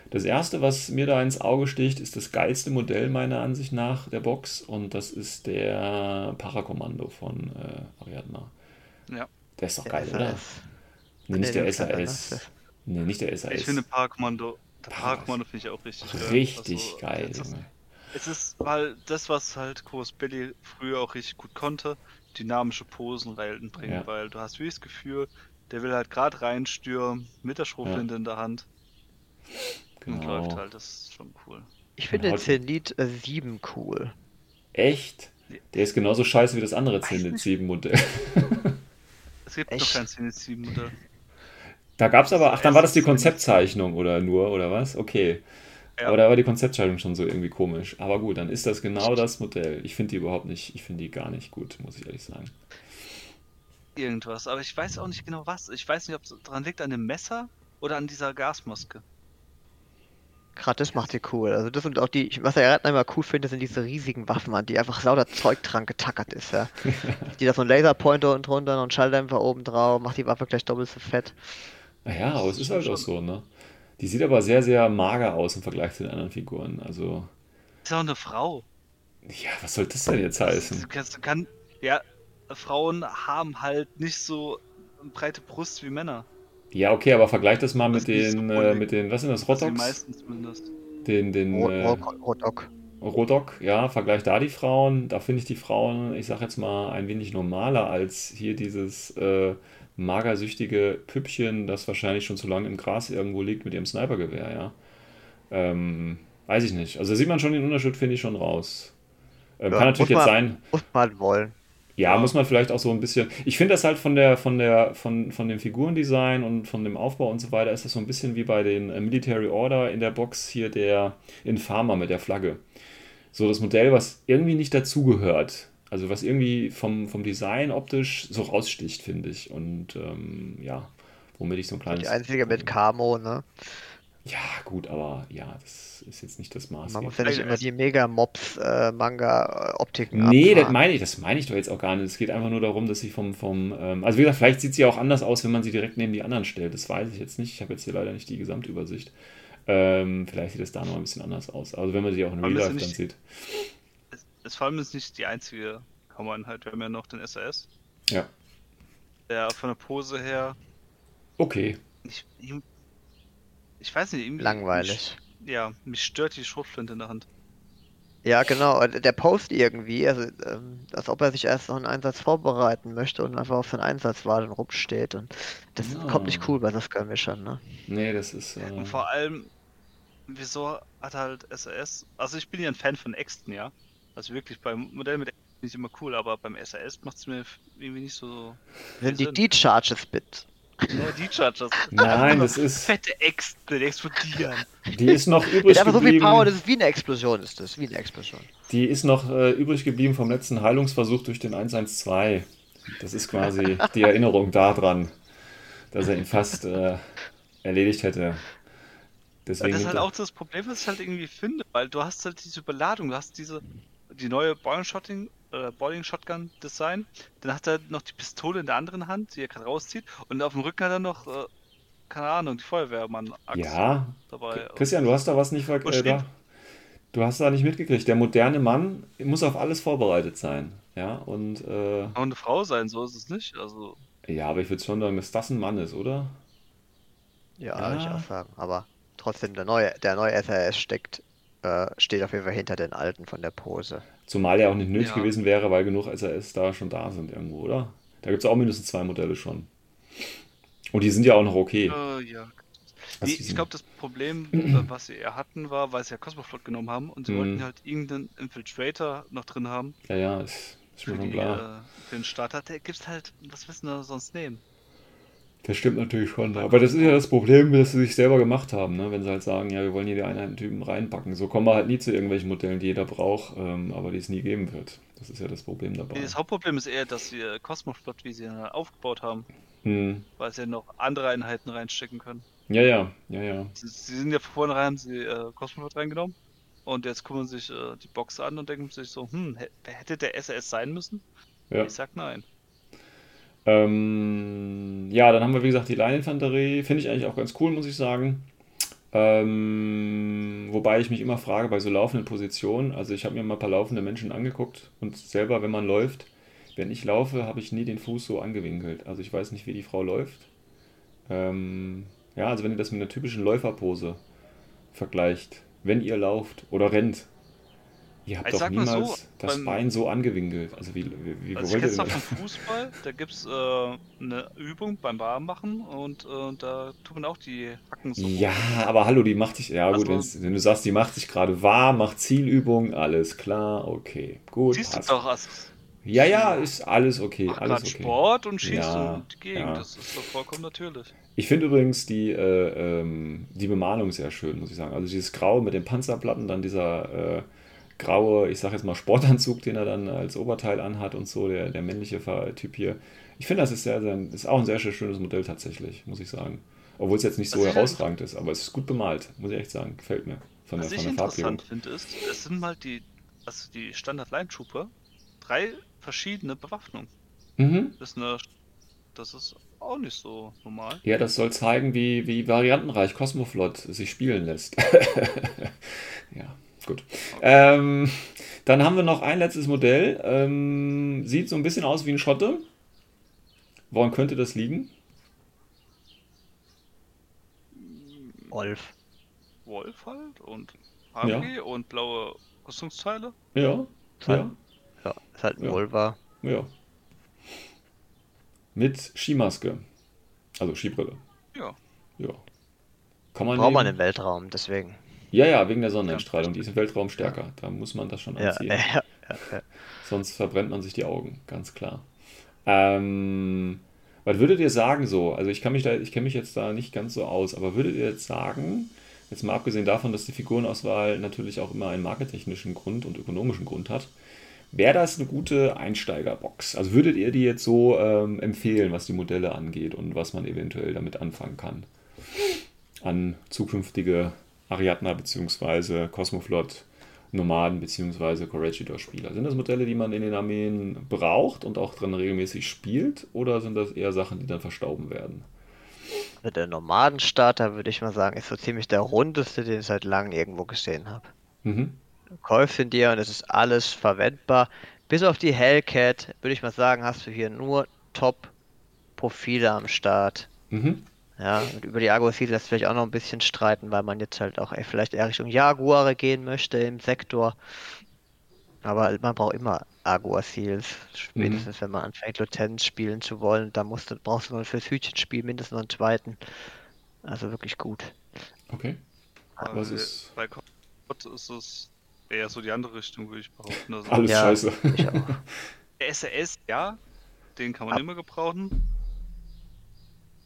Das erste, was mir da ins Auge sticht, ist das geilste Modell meiner Ansicht nach der Box und das ist der Parakommando von äh, Ariadna. Ja. Der ist doch Der geil, oder? Nee, nicht der ne? SAS. Nee, nicht der SAS. Ich finde Parakommando. Parakommando finde ich auch richtig geil. Richtig Also, geil, Es ist, halt das, was halt Kurs Billy früher auch richtig gut konnte, dynamische Posen reinbringen, Ja. weil du hast wirklich das Gefühl, der will halt gerade reinstürmen mit der Schrotflinte in der Hand und Genau. läuft halt, das ist schon cool. Ich finde den Zenit äh, 7 cool. Echt? Der ist genauso scheiße wie das andere Zenit nicht. 7 Modell. Es gibt Echt? noch kein Zenit 7 Modell. Da gab es aber, ach, dann war das die Konzeptzeichnung oder nur, oder was? Okay. Ja. Aber da war die Konzeptzeichnung schon so irgendwie komisch. Aber gut, dann ist das genau das Modell. Ich finde die überhaupt nicht, ich finde die gar nicht gut, muss ich ehrlich sagen. Irgendwas, aber ich weiß auch nicht genau was. Ich weiß nicht, ob es dran liegt an dem Messer oder an dieser Gasmaske. Gerade das macht sie cool. Also das sind auch die, ich- was er immer cool finde, sind diese riesigen Waffen, an die einfach lauter Zeug dran getackert ist, ja. die da so ein Laserpointer unten drunter, ein Schalldämpfer oben drauf, macht die Waffe gleich doppelt so fett. Naja, aber es ist halt auch Schon. so, ne? Die sieht aber sehr, sehr mager aus im Vergleich zu den anderen Figuren. Also, Ist auch eine Frau. ja, was soll das denn jetzt heißen? Du kannst, du kann, ja, Frauen haben halt nicht so eine breite Brust wie Männer. Ja, okay, aber vergleich das mal Das mit den, so äh, mit den, was sind das, Also die Rotox? meisten zumindest. Den, den, Ro- äh, Ro- Rodok. Rodok, ja, vergleich da die Frauen. Da finde ich die Frauen, ich sag jetzt mal, ein wenig normaler als hier dieses äh, magersüchtige Püppchen, das wahrscheinlich schon zu lange im Gras irgendwo liegt mit ihrem Snipergewehr, ja. Ähm, weiß ich nicht. Also da sieht man schon den Unterschied, finde ich, schon raus. Ähm, Ja, kann natürlich jetzt man- sein, Muss man wollen. ja, Ja. muss man vielleicht auch so ein bisschen. Ich finde das halt von der, von der, von, von dem Figurendesign und von dem Aufbau und so weiter, ist das so ein bisschen wie bei den äh, Military Order in der Box hier der Infarmer mit der Flagge. So das Modell, was irgendwie nicht dazugehört. Also was irgendwie vom, vom Design optisch so raussticht, finde ich. Und ähm, ja, womit ich so ein kleines. Die einzige mit Camo, ne? Ja, gut, aber ja, das ist jetzt nicht das Maß. Man muss ja nicht immer die Mega-Mobs-Manga-Optiken Nee, das meine ich, das meine ich doch jetzt auch gar nicht. Es geht einfach nur darum, dass sie vom, vom ähm, also wie gesagt, vielleicht sieht sie auch anders aus, wenn man sie direkt neben die anderen stellt. Das weiß ich jetzt nicht. Ich habe jetzt hier leider nicht die Gesamtübersicht. Ähm, vielleicht sieht es da noch ein bisschen anders aus. Also wenn man sie auch in Real Life dann sieht. Es, es vor allem ist nicht die einzige Kammereinheit. Wir haben ja noch den SAS. Ja. Der von der Pose her. Okay. Ich, ihm- ich weiß nicht, irgendwie. Langweilig. Mich, ja, mich stört die Schrotflinte in der Hand. Ja, genau. Der Post irgendwie, also ähm, als ob er sich erst noch einen Einsatz vorbereiten möchte und einfach auf seinen Einsatz wartet und rumsteht. Und das Ja. kommt nicht cool bei so Skirmishern, ne? Nee, das ist. Äh, Und vor allem, wieso hat halt SAS. Also ich bin ja ein Fan von Exten, ja. Also wirklich beim Modell mit finde ich immer cool, aber beim SAS macht es mir irgendwie nicht so. Sind die. D-Charges mit Nur die Chargers. Nein, das ist. Fette Ex, die explodieren. Die ist noch übrig Mit einfach so viel geblieben. Power, das ist wie eine Explosion, ist das. Wie eine Explosion. Die ist noch äh, übrig geblieben vom letzten Heilungsversuch durch den 112. Das ist quasi die Erinnerung daran, dass er ihn fast äh, erledigt hätte. Ja, Deswegen das ist halt auch das Problem, was ich halt irgendwie finde, weil du hast halt diese Überladung, du hast diese, die neue Boiling Shotting, äh, Boiling Shotgun Design, dann hat er noch die Pistole in der anderen Hand, die er gerade rauszieht, und auf dem Rücken hat er noch, äh, keine Ahnung, die Feuerwehrmann-Axt ja, dabei. Christian, du hast da was nicht ver Wo äh, Du hast da nicht mitgekriegt. Der moderne Mann muss auf alles vorbereitet sein. Ja, und äh, Auch eine Frau sein, so ist es nicht. Also, ja, aber ich würde schon sagen, dass das ein Mann ist, oder? Ja, Ja. würde ich auch sagen. Aber trotzdem, der neue, der neue SRS steckt, äh, steht auf jeden Fall hinter den alten von der Pose. Zumal ja auch nicht nötig Ja. gewesen wäre, weil genug SAS da schon da sind irgendwo, oder? Da gibt es auch mindestens zwei Modelle schon. Und die sind ja auch noch okay. äh, ja. Also Die, die ich glaube, das Problem, äh, was sie eher hatten, war, weil sie ja Cosmoflot genommen haben und sie Mhm. wollten halt irgendeinen Infiltrator noch drin haben Ja, ja, ist, ist mir für, schon die, klar. äh, für den Starter. Der gibt's halt, was wissen wir sonst nehmen? Das stimmt natürlich schon. Aber das ist ja das Problem, das sie sich selber gemacht haben, ne? wenn sie halt sagen, ja, wir wollen hier die Einheitentypen reinpacken. So kommen wir halt nie zu irgendwelchen Modellen, die jeder braucht, ähm, aber die es nie geben wird. Das ist ja das Problem dabei. Das Hauptproblem ist eher, dass sie äh, Cosmoflot, wie sie ihn aufgebaut haben, Hm. weil sie ja noch andere Einheiten reinstecken können. Ja, ja, ja, ja. Sie, sie sind ja vornherein, haben sie äh, Cosmoflot reingenommen und jetzt gucken sich äh, die Box an und denken sich so, hm, hä- hätte der SAS sein müssen? ja. Ich sag nein. Ähm, ja, dann haben wir, wie gesagt, die Leininfanterie. Finde ich eigentlich auch ganz cool, muss ich sagen. Ähm, wobei ich mich immer frage bei so laufenden Positionen. Also ich habe mir mal ein paar laufende Menschen angeguckt und selber, wenn man läuft, wenn ich laufe, habe ich nie den Fuß so angewinkelt. Also ich weiß nicht, wie die Frau läuft. Ähm, ja, also wenn ihr das mit einer typischen Läuferpose vergleicht, wenn ihr lauft oder rennt, ihr habt Ich doch mal so, niemals das beim- Bein so angewinkelt. Also wie, wie, wie Also ich denn noch vom Fußball, da gibt's äh, eine Übung beim Warmmachen und äh, da tut man auch die Hacken so. Ja, aber hallo, die macht sich. Ja, Also- gut, wenn du sagst, die macht sich gerade warm, macht Zielübung, alles klar, okay, gut, Siehst du passt. doch, als Ja, ja, ist alles okay, mach alles okay. Sport und schießt Ja, um die Gegend. ja. Das ist doch vollkommen natürlich. Ich finde übrigens die, äh, ähm, die Bemalung sehr schön, muss ich sagen. Also dieses Grau mit den Panzerplatten, dann dieser äh, graue, ich sag jetzt mal Sportanzug, den er dann als Oberteil anhat und so, der, der männliche Typ hier. Ich finde, das ist, sehr, sehr, ist auch ein sehr, sehr schönes Modell tatsächlich, muss ich sagen. Obwohl es jetzt nicht so Was ich- herausragend ist, aber es ist gut bemalt, muss ich echt sagen. Gefällt mir. Von der, Was von ich der interessant finde, ist, es sind mal die, also die Standard Line Trooper, drei verschiedene Bewaffnungen. Mhm. Das ist eine, das ist auch nicht so normal. Ja, das soll zeigen, wie, wie variantenreich Cosmoflot sich spielen lässt. ja, gut. Ähm, dann haben wir noch ein letztes Modell. Ähm, sieht so ein bisschen aus wie ein Schotte. Woran könnte das liegen? Wolf. Wolf halt und HG und blaue Rüstungsteile. Ja, ja, Ja, ist halt ein Ja. Volva. ja. Mit Skimaske. Also Skibrille. Ja. Ja. Kann man Braucht man im Weltraum, deswegen. Ja, ja, wegen der Sonneneinstrahlung. Die ist im Weltraum stärker. Da muss man das schon anziehen. ja, ja, ja. Sonst verbrennt man sich die Augen, ganz klar. Ähm, was würdet ihr sagen so? Also ich kann mich da, ich kenne mich jetzt da nicht ganz so aus, aber würdet ihr jetzt sagen, jetzt mal abgesehen davon, dass die Figurenauswahl natürlich auch immer einen markettechnischen Grund und ökonomischen Grund hat, wäre das eine gute Einsteigerbox? Also würdet ihr die jetzt so ähm, empfehlen, was die Modelle angeht und was man eventuell damit anfangen kann? An zukünftige Ariadna bzw. Cosmoflot Nomaden bzw. Corregidor-Spieler. Sind das Modelle, die man in den Armeen braucht und auch dran regelmäßig spielt? Oder sind das eher Sachen, die dann verstauben werden? Der Nomadenstarter, würde ich mal sagen, ist so ziemlich der rundeste, den ich seit langem irgendwo gesehen habe. Mhm. Ihn dir und es ist alles verwendbar. Bis auf die Hellcat, würde ich mal sagen, hast du hier nur Top-Profile am Start. Mhm. Ja, und über die Agro-Seals lässt vielleicht auch noch ein bisschen streiten, weil man jetzt halt auch eher- vielleicht eher Richtung Jaguare gehen möchte im Sektor. Aber man braucht immer Agua-Seals, spätestens wenn man anfängt, Lieutenant spielen zu wollen. Da musst du, brauchst du fürs Hütchenspiel mindestens noch einen zweiten. Also wirklich gut. Okay. Was Bei- ist- Bei Gott ist es eher so die andere Richtung, würde ich behaupten. Also Alles Ja. scheiße. Ich auch. der SAS, ja, den kann man Ab- immer gebrauchen.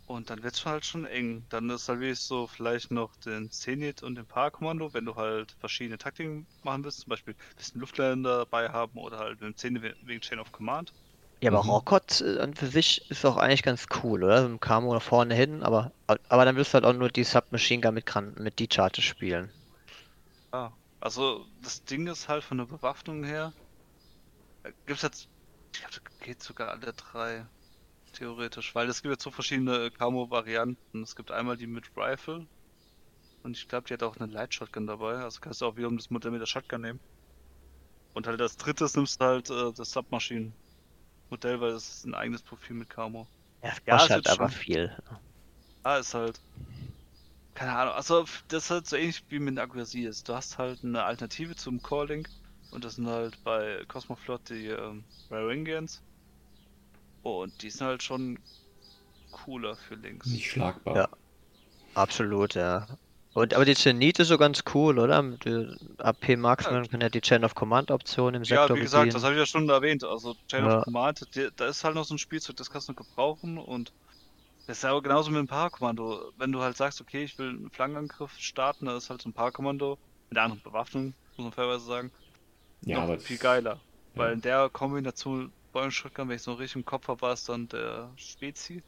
Und dann wird es halt schon eng. Dann ist halt wirklich so vielleicht noch den Zenit und den Parakommando, wenn du halt verschiedene Taktiken machen willst, zum Beispiel ein bisschen Luftländer dabei haben oder halt mit dem Zenit wegen Chain of Command. Ja, aber Mhm. Rockot äh, an für sich ist auch eigentlich ganz cool, oder? So ein Camo nach vorne hin, aber, aber dann wirst du halt auch nur die Submachine Gun mit, mit die Charge spielen. Ah, also das Ding ist halt von der Bewaffnung her. Gibt es jetzt. Ich glaube, das geht sogar alle drei. Theoretisch. Weil es gibt jetzt so verschiedene Camo-Varianten. Es gibt einmal die mit Rifle. Und ich glaube, die hat auch eine Light Shotgun dabei. Also kannst du auch wiederum das Modell mit der Shotgun nehmen. Und halt als drittes nimmst du halt äh, das Submachine-Modell, weil das ist ein eigenes Profil mit Camo. Ja, es Ja, es halt aber schon- viel. Ah, ist halt. Keine Ahnung, also das ist halt so ähnlich wie mit Aguasi ist. Du hast halt eine Alternative zum Core Link und das sind halt bei Cosmoflot die ähm, Raringians. Und die sind halt schon cooler für Links. Nicht schlagbar. Ja. Absolut, ja. Und, aber die Zenit ist so ganz cool, oder? Mit AP Marksman kann ja die Chain of Command Option im Ja, Sektor wie gesagt, bedienen. das habe ich ja schon erwähnt. Also Chain Ja. of Command, die, da ist halt noch so ein Spielzeug, das kannst du gebrauchen und das ist ja aber genauso mit dem Parakommando. Wenn du halt sagst, okay, ich will einen Flankenangriff starten, dann ist halt so ein Parakommando mit einer anderen Bewaffnung, muss man fairerweise sagen. Ja, noch aber viel geiler. Weil Ja. in der Kombination Bäumschröckern, wenn ich so richtig im Kopf habe, war es dann der Spezi.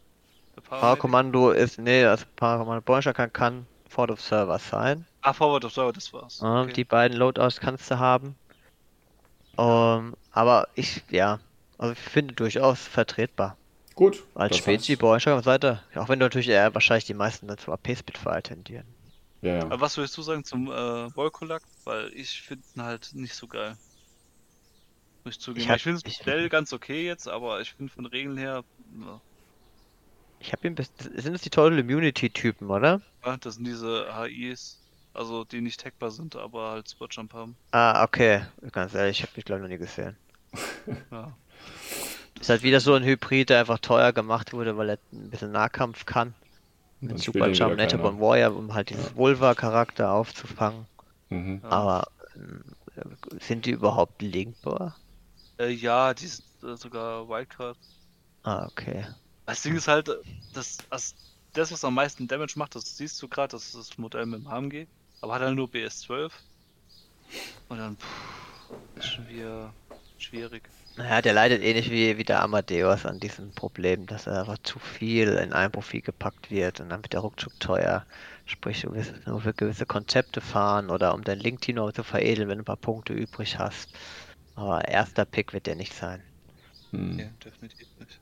Der. Parakommando ist, nee, also Parakommando Borscher kann, kann Fort of Server sein. Ah, Forward of Server, das war's. Ja, Okay. Die beiden Loadouts kannst du haben. Ähm, aber ich, ja, also ich finde durchaus vertretbar. gut. Als Spezi, heißt- Borscher Seite. Auch wenn du natürlich eher wahrscheinlich die meisten dann zu AP Spitfire tendieren. Ja, ja. Aber was würdest du sagen zum äh, Volkolak? Weil ich finde ihn halt nicht so geil. Muss ich zugeben. Ich Ich, hab- ich finde das ich- Modell ganz okay jetzt, aber ich finde von Regeln her, ja, Ich habe ihn. Sind es die Total Immunity-Typen, oder? ja, das sind diese HIs, also die nicht hackbar sind, aber halt Spotjump haben. Ah, okay. Ganz ehrlich, ich habe mich glaube ich noch nie gesehen. Ja. Ist halt wieder so ein Hybrid, der einfach teuer gemacht wurde, weil er ein bisschen Nahkampf kann. Mit spielt Super den wieder Jump. Born Warrior, um halt dieses Vulva-Charakter aufzufangen. Mhm. Ja. Aber ähm, sind die überhaupt linkbar? Äh, ja, die sind äh, sogar Wildcard. Ah, okay. Das Ding ist halt, das, das, das was am meisten Damage macht, das siehst du gerade, das ist das Modell mit dem HMG, aber hat halt nur BS12. Und dann, pff, ist schon wieder schwierig. Naja, der leidet ähnlich wie, wie der Amadeus an diesem Problem, dass er einfach zu viel in ein Profil gepackt wird und dann wird der ruckzuck teuer. Sprich, du wirst nur für gewisse Konzepte fahren oder um dein Link-Team noch zu veredeln, wenn du ein paar Punkte übrig hast. Aber erster Pick wird der nicht sein. Hm. Nee, definitiv nicht.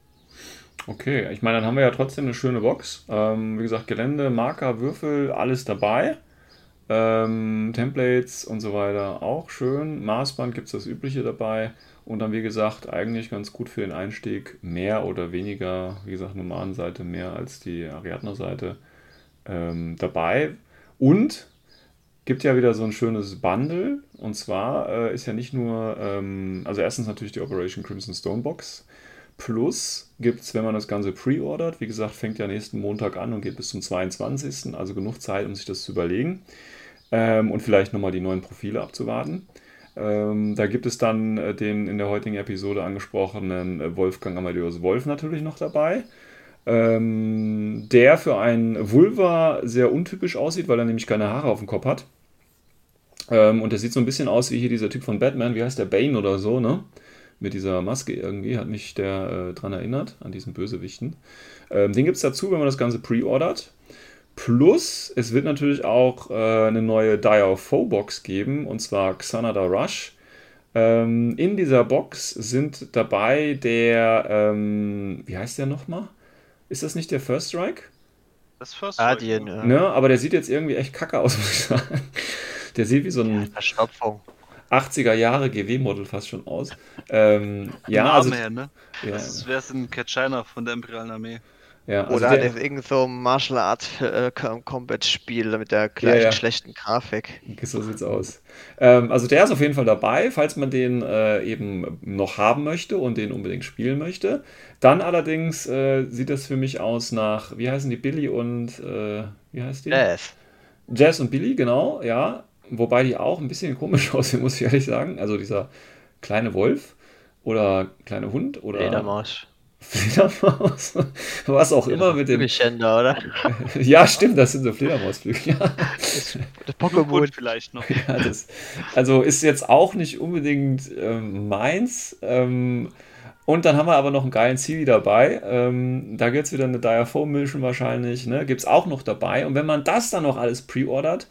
Okay, ich meine, dann haben wir ja trotzdem eine schöne Box. Ähm, wie gesagt, Gelände, Marker, Würfel, alles dabei. Ähm, Templates und so weiter auch schön. Maßband gibt es das Übliche dabei. Und dann, wie gesagt, eigentlich ganz gut für den Einstieg. Mehr oder weniger, wie gesagt, Nomadenseite mehr als die Ariadne-Seite ähm, dabei. Und gibt ja wieder so ein schönes Bundle. Und zwar äh, ist ja nicht nur, ähm, also erstens natürlich die Operation Crimson Stone Box. Plus gibt es, wenn man das Ganze pre-ordert, wie gesagt, fängt ja nächsten Montag an und geht bis zum 22. Also genug Zeit, um sich das zu überlegen. Ähm, und vielleicht nochmal die neuen Profile abzuwarten. Ähm, da gibt es dann äh, den in der heutigen Episode angesprochenen äh, Wolfgang Amadeus Wolf natürlich noch dabei. Ähm, der für einen Vulva sehr untypisch aussieht, weil er nämlich keine Haare auf dem Kopf hat. Ähm, und der sieht so ein bisschen aus wie hier dieser Typ von Batman, wie heißt der Bane oder so, ne? Mit dieser Maske irgendwie, hat mich der äh, dran erinnert, an diesen Bösewichten. Ähm, den gibt es dazu, wenn man das Ganze pre-ordert. Plus, es wird natürlich auch äh, eine neue Dire Foe Box geben, und zwar Xanada Rush. Ähm, in dieser Box sind dabei der, ähm, wie heißt der nochmal? Ist das nicht der First Strike? Das First Guardian, Strike, ja. Ne, aber der sieht jetzt irgendwie echt kacke aus, muss ich sagen. Der sieht wie so ein Verstopfung. 80er Jahre GW-Model fast schon aus. Ähm, ja, Vom also, her, ne? ja, Das wäre es in China von der Imperialen Armee. ja, also Oder der, ist irgend so ein Martial Arts äh, Combat Spiel mit der gleichen ja. schlechten Grafik. So sieht's aus. Ähm, also der ist auf jeden Fall dabei, falls man den äh, eben noch haben möchte und den unbedingt spielen möchte. Dann allerdings äh, sieht das für mich aus nach, wie heißen die, Billy und, äh, wie heißt die? Yes. Jazz und Billy, genau, ja. Wobei die auch ein bisschen komisch aussehen, muss ich ehrlich sagen. Also dieser kleine Wolf oder kleine Hund oder Ledermaus. Fledermaus, was auch immer mit dem. Flügelschänder, oder? ja, stimmt, das sind so Fledermausflügel. Ja. Das Pokémon Pokémon. vielleicht noch. Ja, das, also ist jetzt auch nicht unbedingt ähm, meins. Ähm, und dann haben wir aber noch einen geilen Zivi dabei. Ähm, da gibt es wieder eine Diaphone Mission wahrscheinlich. Ne? Gibt es auch noch dabei. Und wenn man das dann noch alles pre-ordert,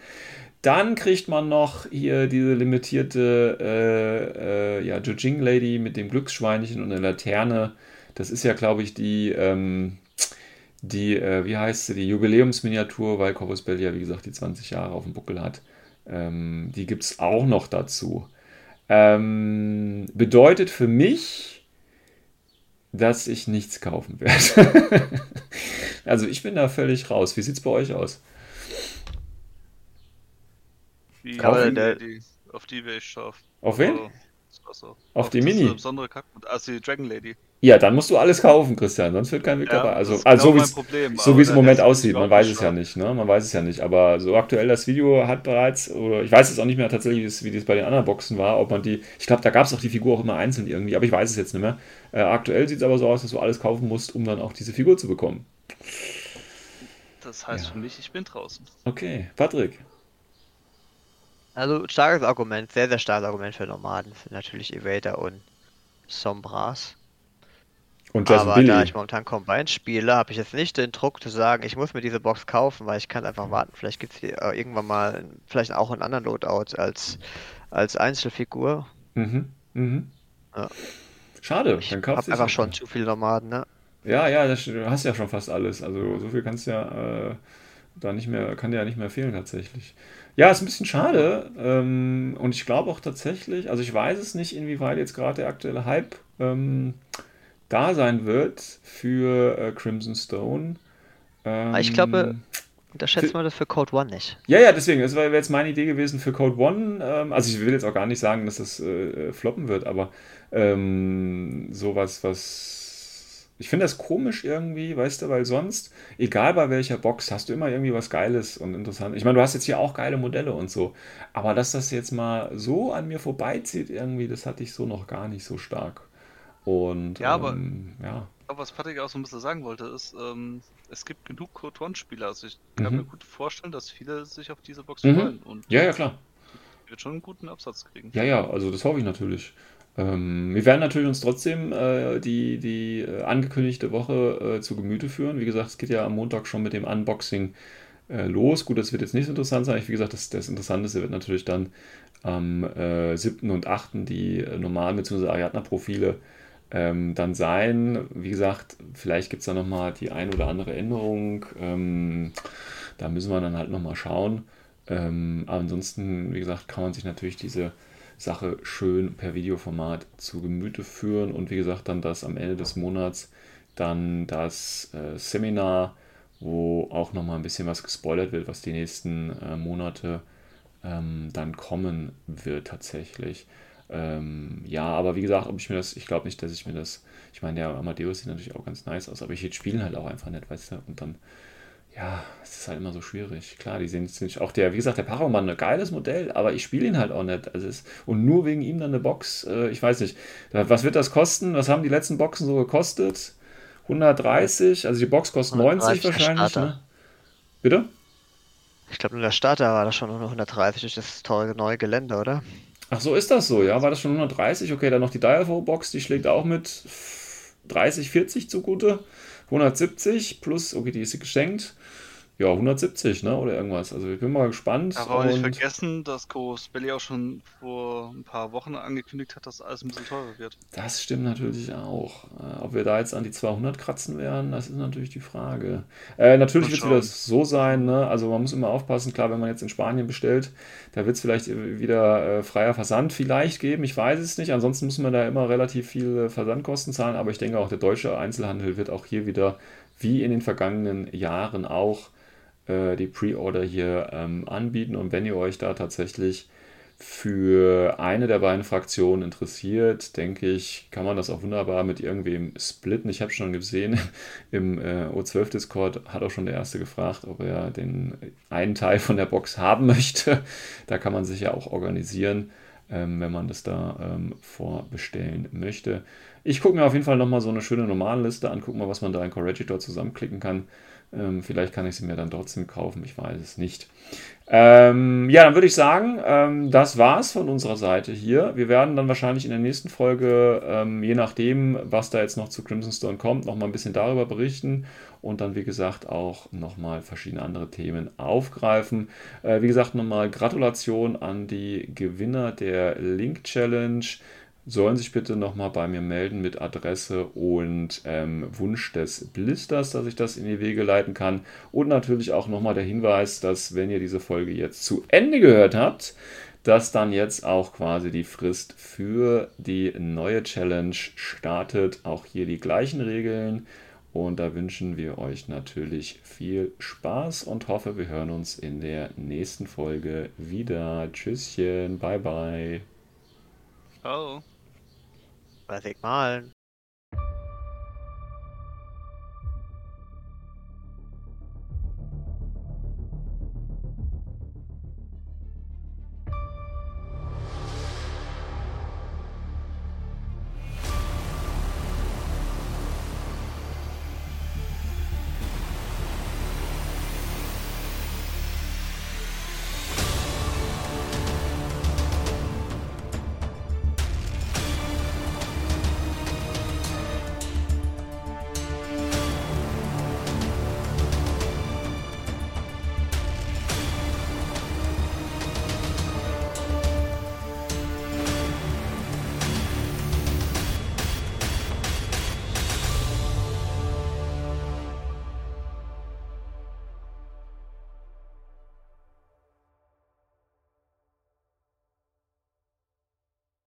dann kriegt man noch hier diese limitierte äh, äh, ja, Jujing Lady mit dem Glücksschweinchen und der Laterne. Das ist ja, glaube ich, die, ähm, die äh, wie heißt sie, die Jubiläumsminiatur, weil Corvus Belli ja, wie gesagt, die 20 Jahre auf dem Buckel hat. Ähm, die gibt es auch noch dazu. Ähm, bedeutet für mich, dass ich nichts kaufen werde. also ich bin da völlig raus. Wie sieht es bei euch aus? Wie Kaufen? die, die, auf die wäre ich scharf. Auf wen? Also, das war so. Auf die Mini? besondere Kack also die Dragon Lady. Ja, dann musst du alles kaufen, Christian, sonst wird kein Weg Ja, dabei. Also, das ist also so genau es so wie es im Moment aussieht, man weiß es ja nicht, ne? Man weiß es ja nicht. Aber so aktuell das Video hat bereits, oder ich weiß jetzt auch nicht mehr tatsächlich, wie es- wie das bei den anderen Boxen war, ob man die, ich glaube, da gab es auch die Figur auch immer einzeln irgendwie, aber ich weiß es jetzt nicht mehr. Äh, aktuell sieht es aber so aus, dass du alles kaufen musst, um dann auch diese Figur zu bekommen. Das heißt Ja. für mich, ich bin draußen. Okay, Patrick. Also starkes Argument, sehr, sehr starkes Argument für Nomaden sind natürlich Evader und Sombras. Und Jason Aber Billy. da ich momentan Combine spiele, habe ich jetzt nicht den Druck zu sagen, ich muss mir diese Box kaufen, weil ich kann einfach warten. Vielleicht gibt es äh, irgendwann mal, vielleicht auch einen anderen Loadout als, als Einzelfigur. Mhm, mhm. Ja. Schade, Ich dann habe kaufst du einfach schon zu viele Nomaden, ne? Ja, ja, das, du hast ja schon fast alles. Also so viel kannst du ja äh, da nicht mehr, kann dir ja nicht mehr fehlen tatsächlich. Ja, ist ein bisschen schade. Ähm, und ich glaube auch tatsächlich, also ich weiß es nicht, inwieweit jetzt gerade der aktuelle Hype ähm, da sein wird für äh, Crimson Stone. Ähm, ich glaube- Unterschätzt man das für Code One nicht. ja, ja, deswegen, das wäre jetzt meine Idee gewesen für Code One. Ähm, also ich will jetzt auch gar nicht sagen, dass das äh, floppen wird, aber ähm, sowas, was. Ich finde das komisch irgendwie, weißt du, weil sonst, egal bei welcher Box, hast du immer irgendwie was Geiles und interessant. Ich meine, du hast jetzt hier auch geile Modelle und so, aber dass das jetzt mal so an mir vorbeizieht irgendwie, das hatte ich so noch gar nicht so stark. Und Ja, aber- ähm, ja. Aber was Patrick auch so ein bisschen sagen wollte, ist, ähm, es gibt genug Code One-Spieler. Also ich kann Mhm. mir gut vorstellen, dass viele sich auf diese Box Mhm. freuen und Ja, ja, klar. die wird schon einen guten Absatz kriegen. Ja, ja, also das hoffe ich natürlich. Ähm, wir werden natürlich uns trotzdem äh, die, die äh, angekündigte Woche äh, zu Gemüte führen. Wie gesagt, es geht ja am Montag schon mit dem Unboxing äh, los. Gut, das wird jetzt nicht so interessant sein. Wie gesagt, das, das Interessanteste wird natürlich dann am äh, 7. und 8. die äh, normalen bzw. Ariadna-Profile ähm, dann sein. Wie gesagt, vielleicht gibt es da nochmal die ein oder andere Änderung. Ähm, da müssen wir dann halt nochmal schauen. Ähm, aber ansonsten, wie gesagt, kann man sich natürlich diese Sache schön per Videoformat zu Gemüte führen und wie gesagt, dann das am Ende des Monats dann das äh, Seminar, wo auch nochmal ein bisschen was gespoilert wird, was die nächsten äh, Monate ähm, dann kommen wird tatsächlich. Ähm, ja, aber wie gesagt, ob ich mir das, ich glaube nicht, dass ich mir das, ich meine, der Amadeus sieht natürlich auch ganz nice aus, aber ich spielen halt auch einfach nicht, weißt du, und dann, ja, es ist halt immer so schwierig. Klar, die sehen ziemlich, auch der, wie gesagt, der Paraman, ein geiles Modell, aber ich spiele ihn halt auch nicht. Also es, und nur wegen ihm dann eine Box, äh, ich weiß nicht, was wird das kosten? Was haben die letzten Boxen so gekostet? 130, also die Box kostet 90 130 der wahrscheinlich, ne? Bitte? Ich glaube, nur der Starter war das schon nur 130 durch das teure neue Gelände, oder? Ach so, ist das so, ja? War das schon 130? Okay, dann noch die Dialfo-Box, die schlägt auch mit 30, 40 zugute. 170 plus, okay, die ist geschenkt. Ja, 170, ne? Oder irgendwas. Also ich bin mal gespannt. Aber nicht und- vergessen, dass Corvus Belli auch schon vor ein paar Wochen angekündigt hat, dass alles ein bisschen teurer wird. Das stimmt natürlich auch. Äh, ob wir da jetzt an die 200 kratzen werden, das ist natürlich die Frage. Äh, natürlich wird es wieder so sein, ne? also man muss immer aufpassen, klar, wenn man jetzt in Spanien bestellt, da wird es vielleicht wieder äh, freier Versand vielleicht geben, ich weiß es nicht. Ansonsten muss man da immer relativ viele Versandkosten zahlen, aber ich denke auch, der deutsche Einzelhandel wird auch hier wieder, wie in den vergangenen Jahren auch, äh, die Pre-Order hier ähm, anbieten. Und wenn ihr euch da tatsächlich für eine der beiden Fraktionen interessiert, denke ich, kann man das auch wunderbar mit irgendwem splitten. Ich habe schon gesehen, im äh, O12-Discord hat auch schon der Erste gefragt, ob er den einen Teil von der Box haben möchte. Da kann man sich ja auch organisieren. ähm, wenn man das da ähm, vorbestellen möchte. Ich gucke mir auf jeden Fall nochmal so eine schöne Normalliste an, gucke mal, was man da in Corregidor zusammenklicken kann. Ähm, vielleicht kann ich sie mir dann trotzdem kaufen, ich weiß es nicht. Ähm, ja, dann würde ich sagen, ähm, das war's von unserer Seite hier. Wir werden dann wahrscheinlich in der nächsten Folge, ähm, je nachdem, was da jetzt noch zu Crimson Stone kommt, nochmal ein bisschen darüber berichten und dann, wie gesagt, auch nochmal verschiedene andere Themen aufgreifen. Äh, wie gesagt, nochmal Gratulation an die Gewinner der Link Challenge sollen sich bitte nochmal bei mir melden mit Adresse und ähm, Wunsch des Blisters, dass ich das in die Wege leiten kann. Und natürlich auch nochmal der Hinweis, dass wenn ihr diese Folge jetzt zu Ende gehört habt, dass dann jetzt auch quasi die Frist für die neue Challenge startet. Auch hier die gleichen Regeln. Und da wünschen wir euch natürlich viel Spaß und hoffe, wir hören uns in der nächsten Folge wieder. Tschüsschen, bye bye. Oh. Weiß ich malen.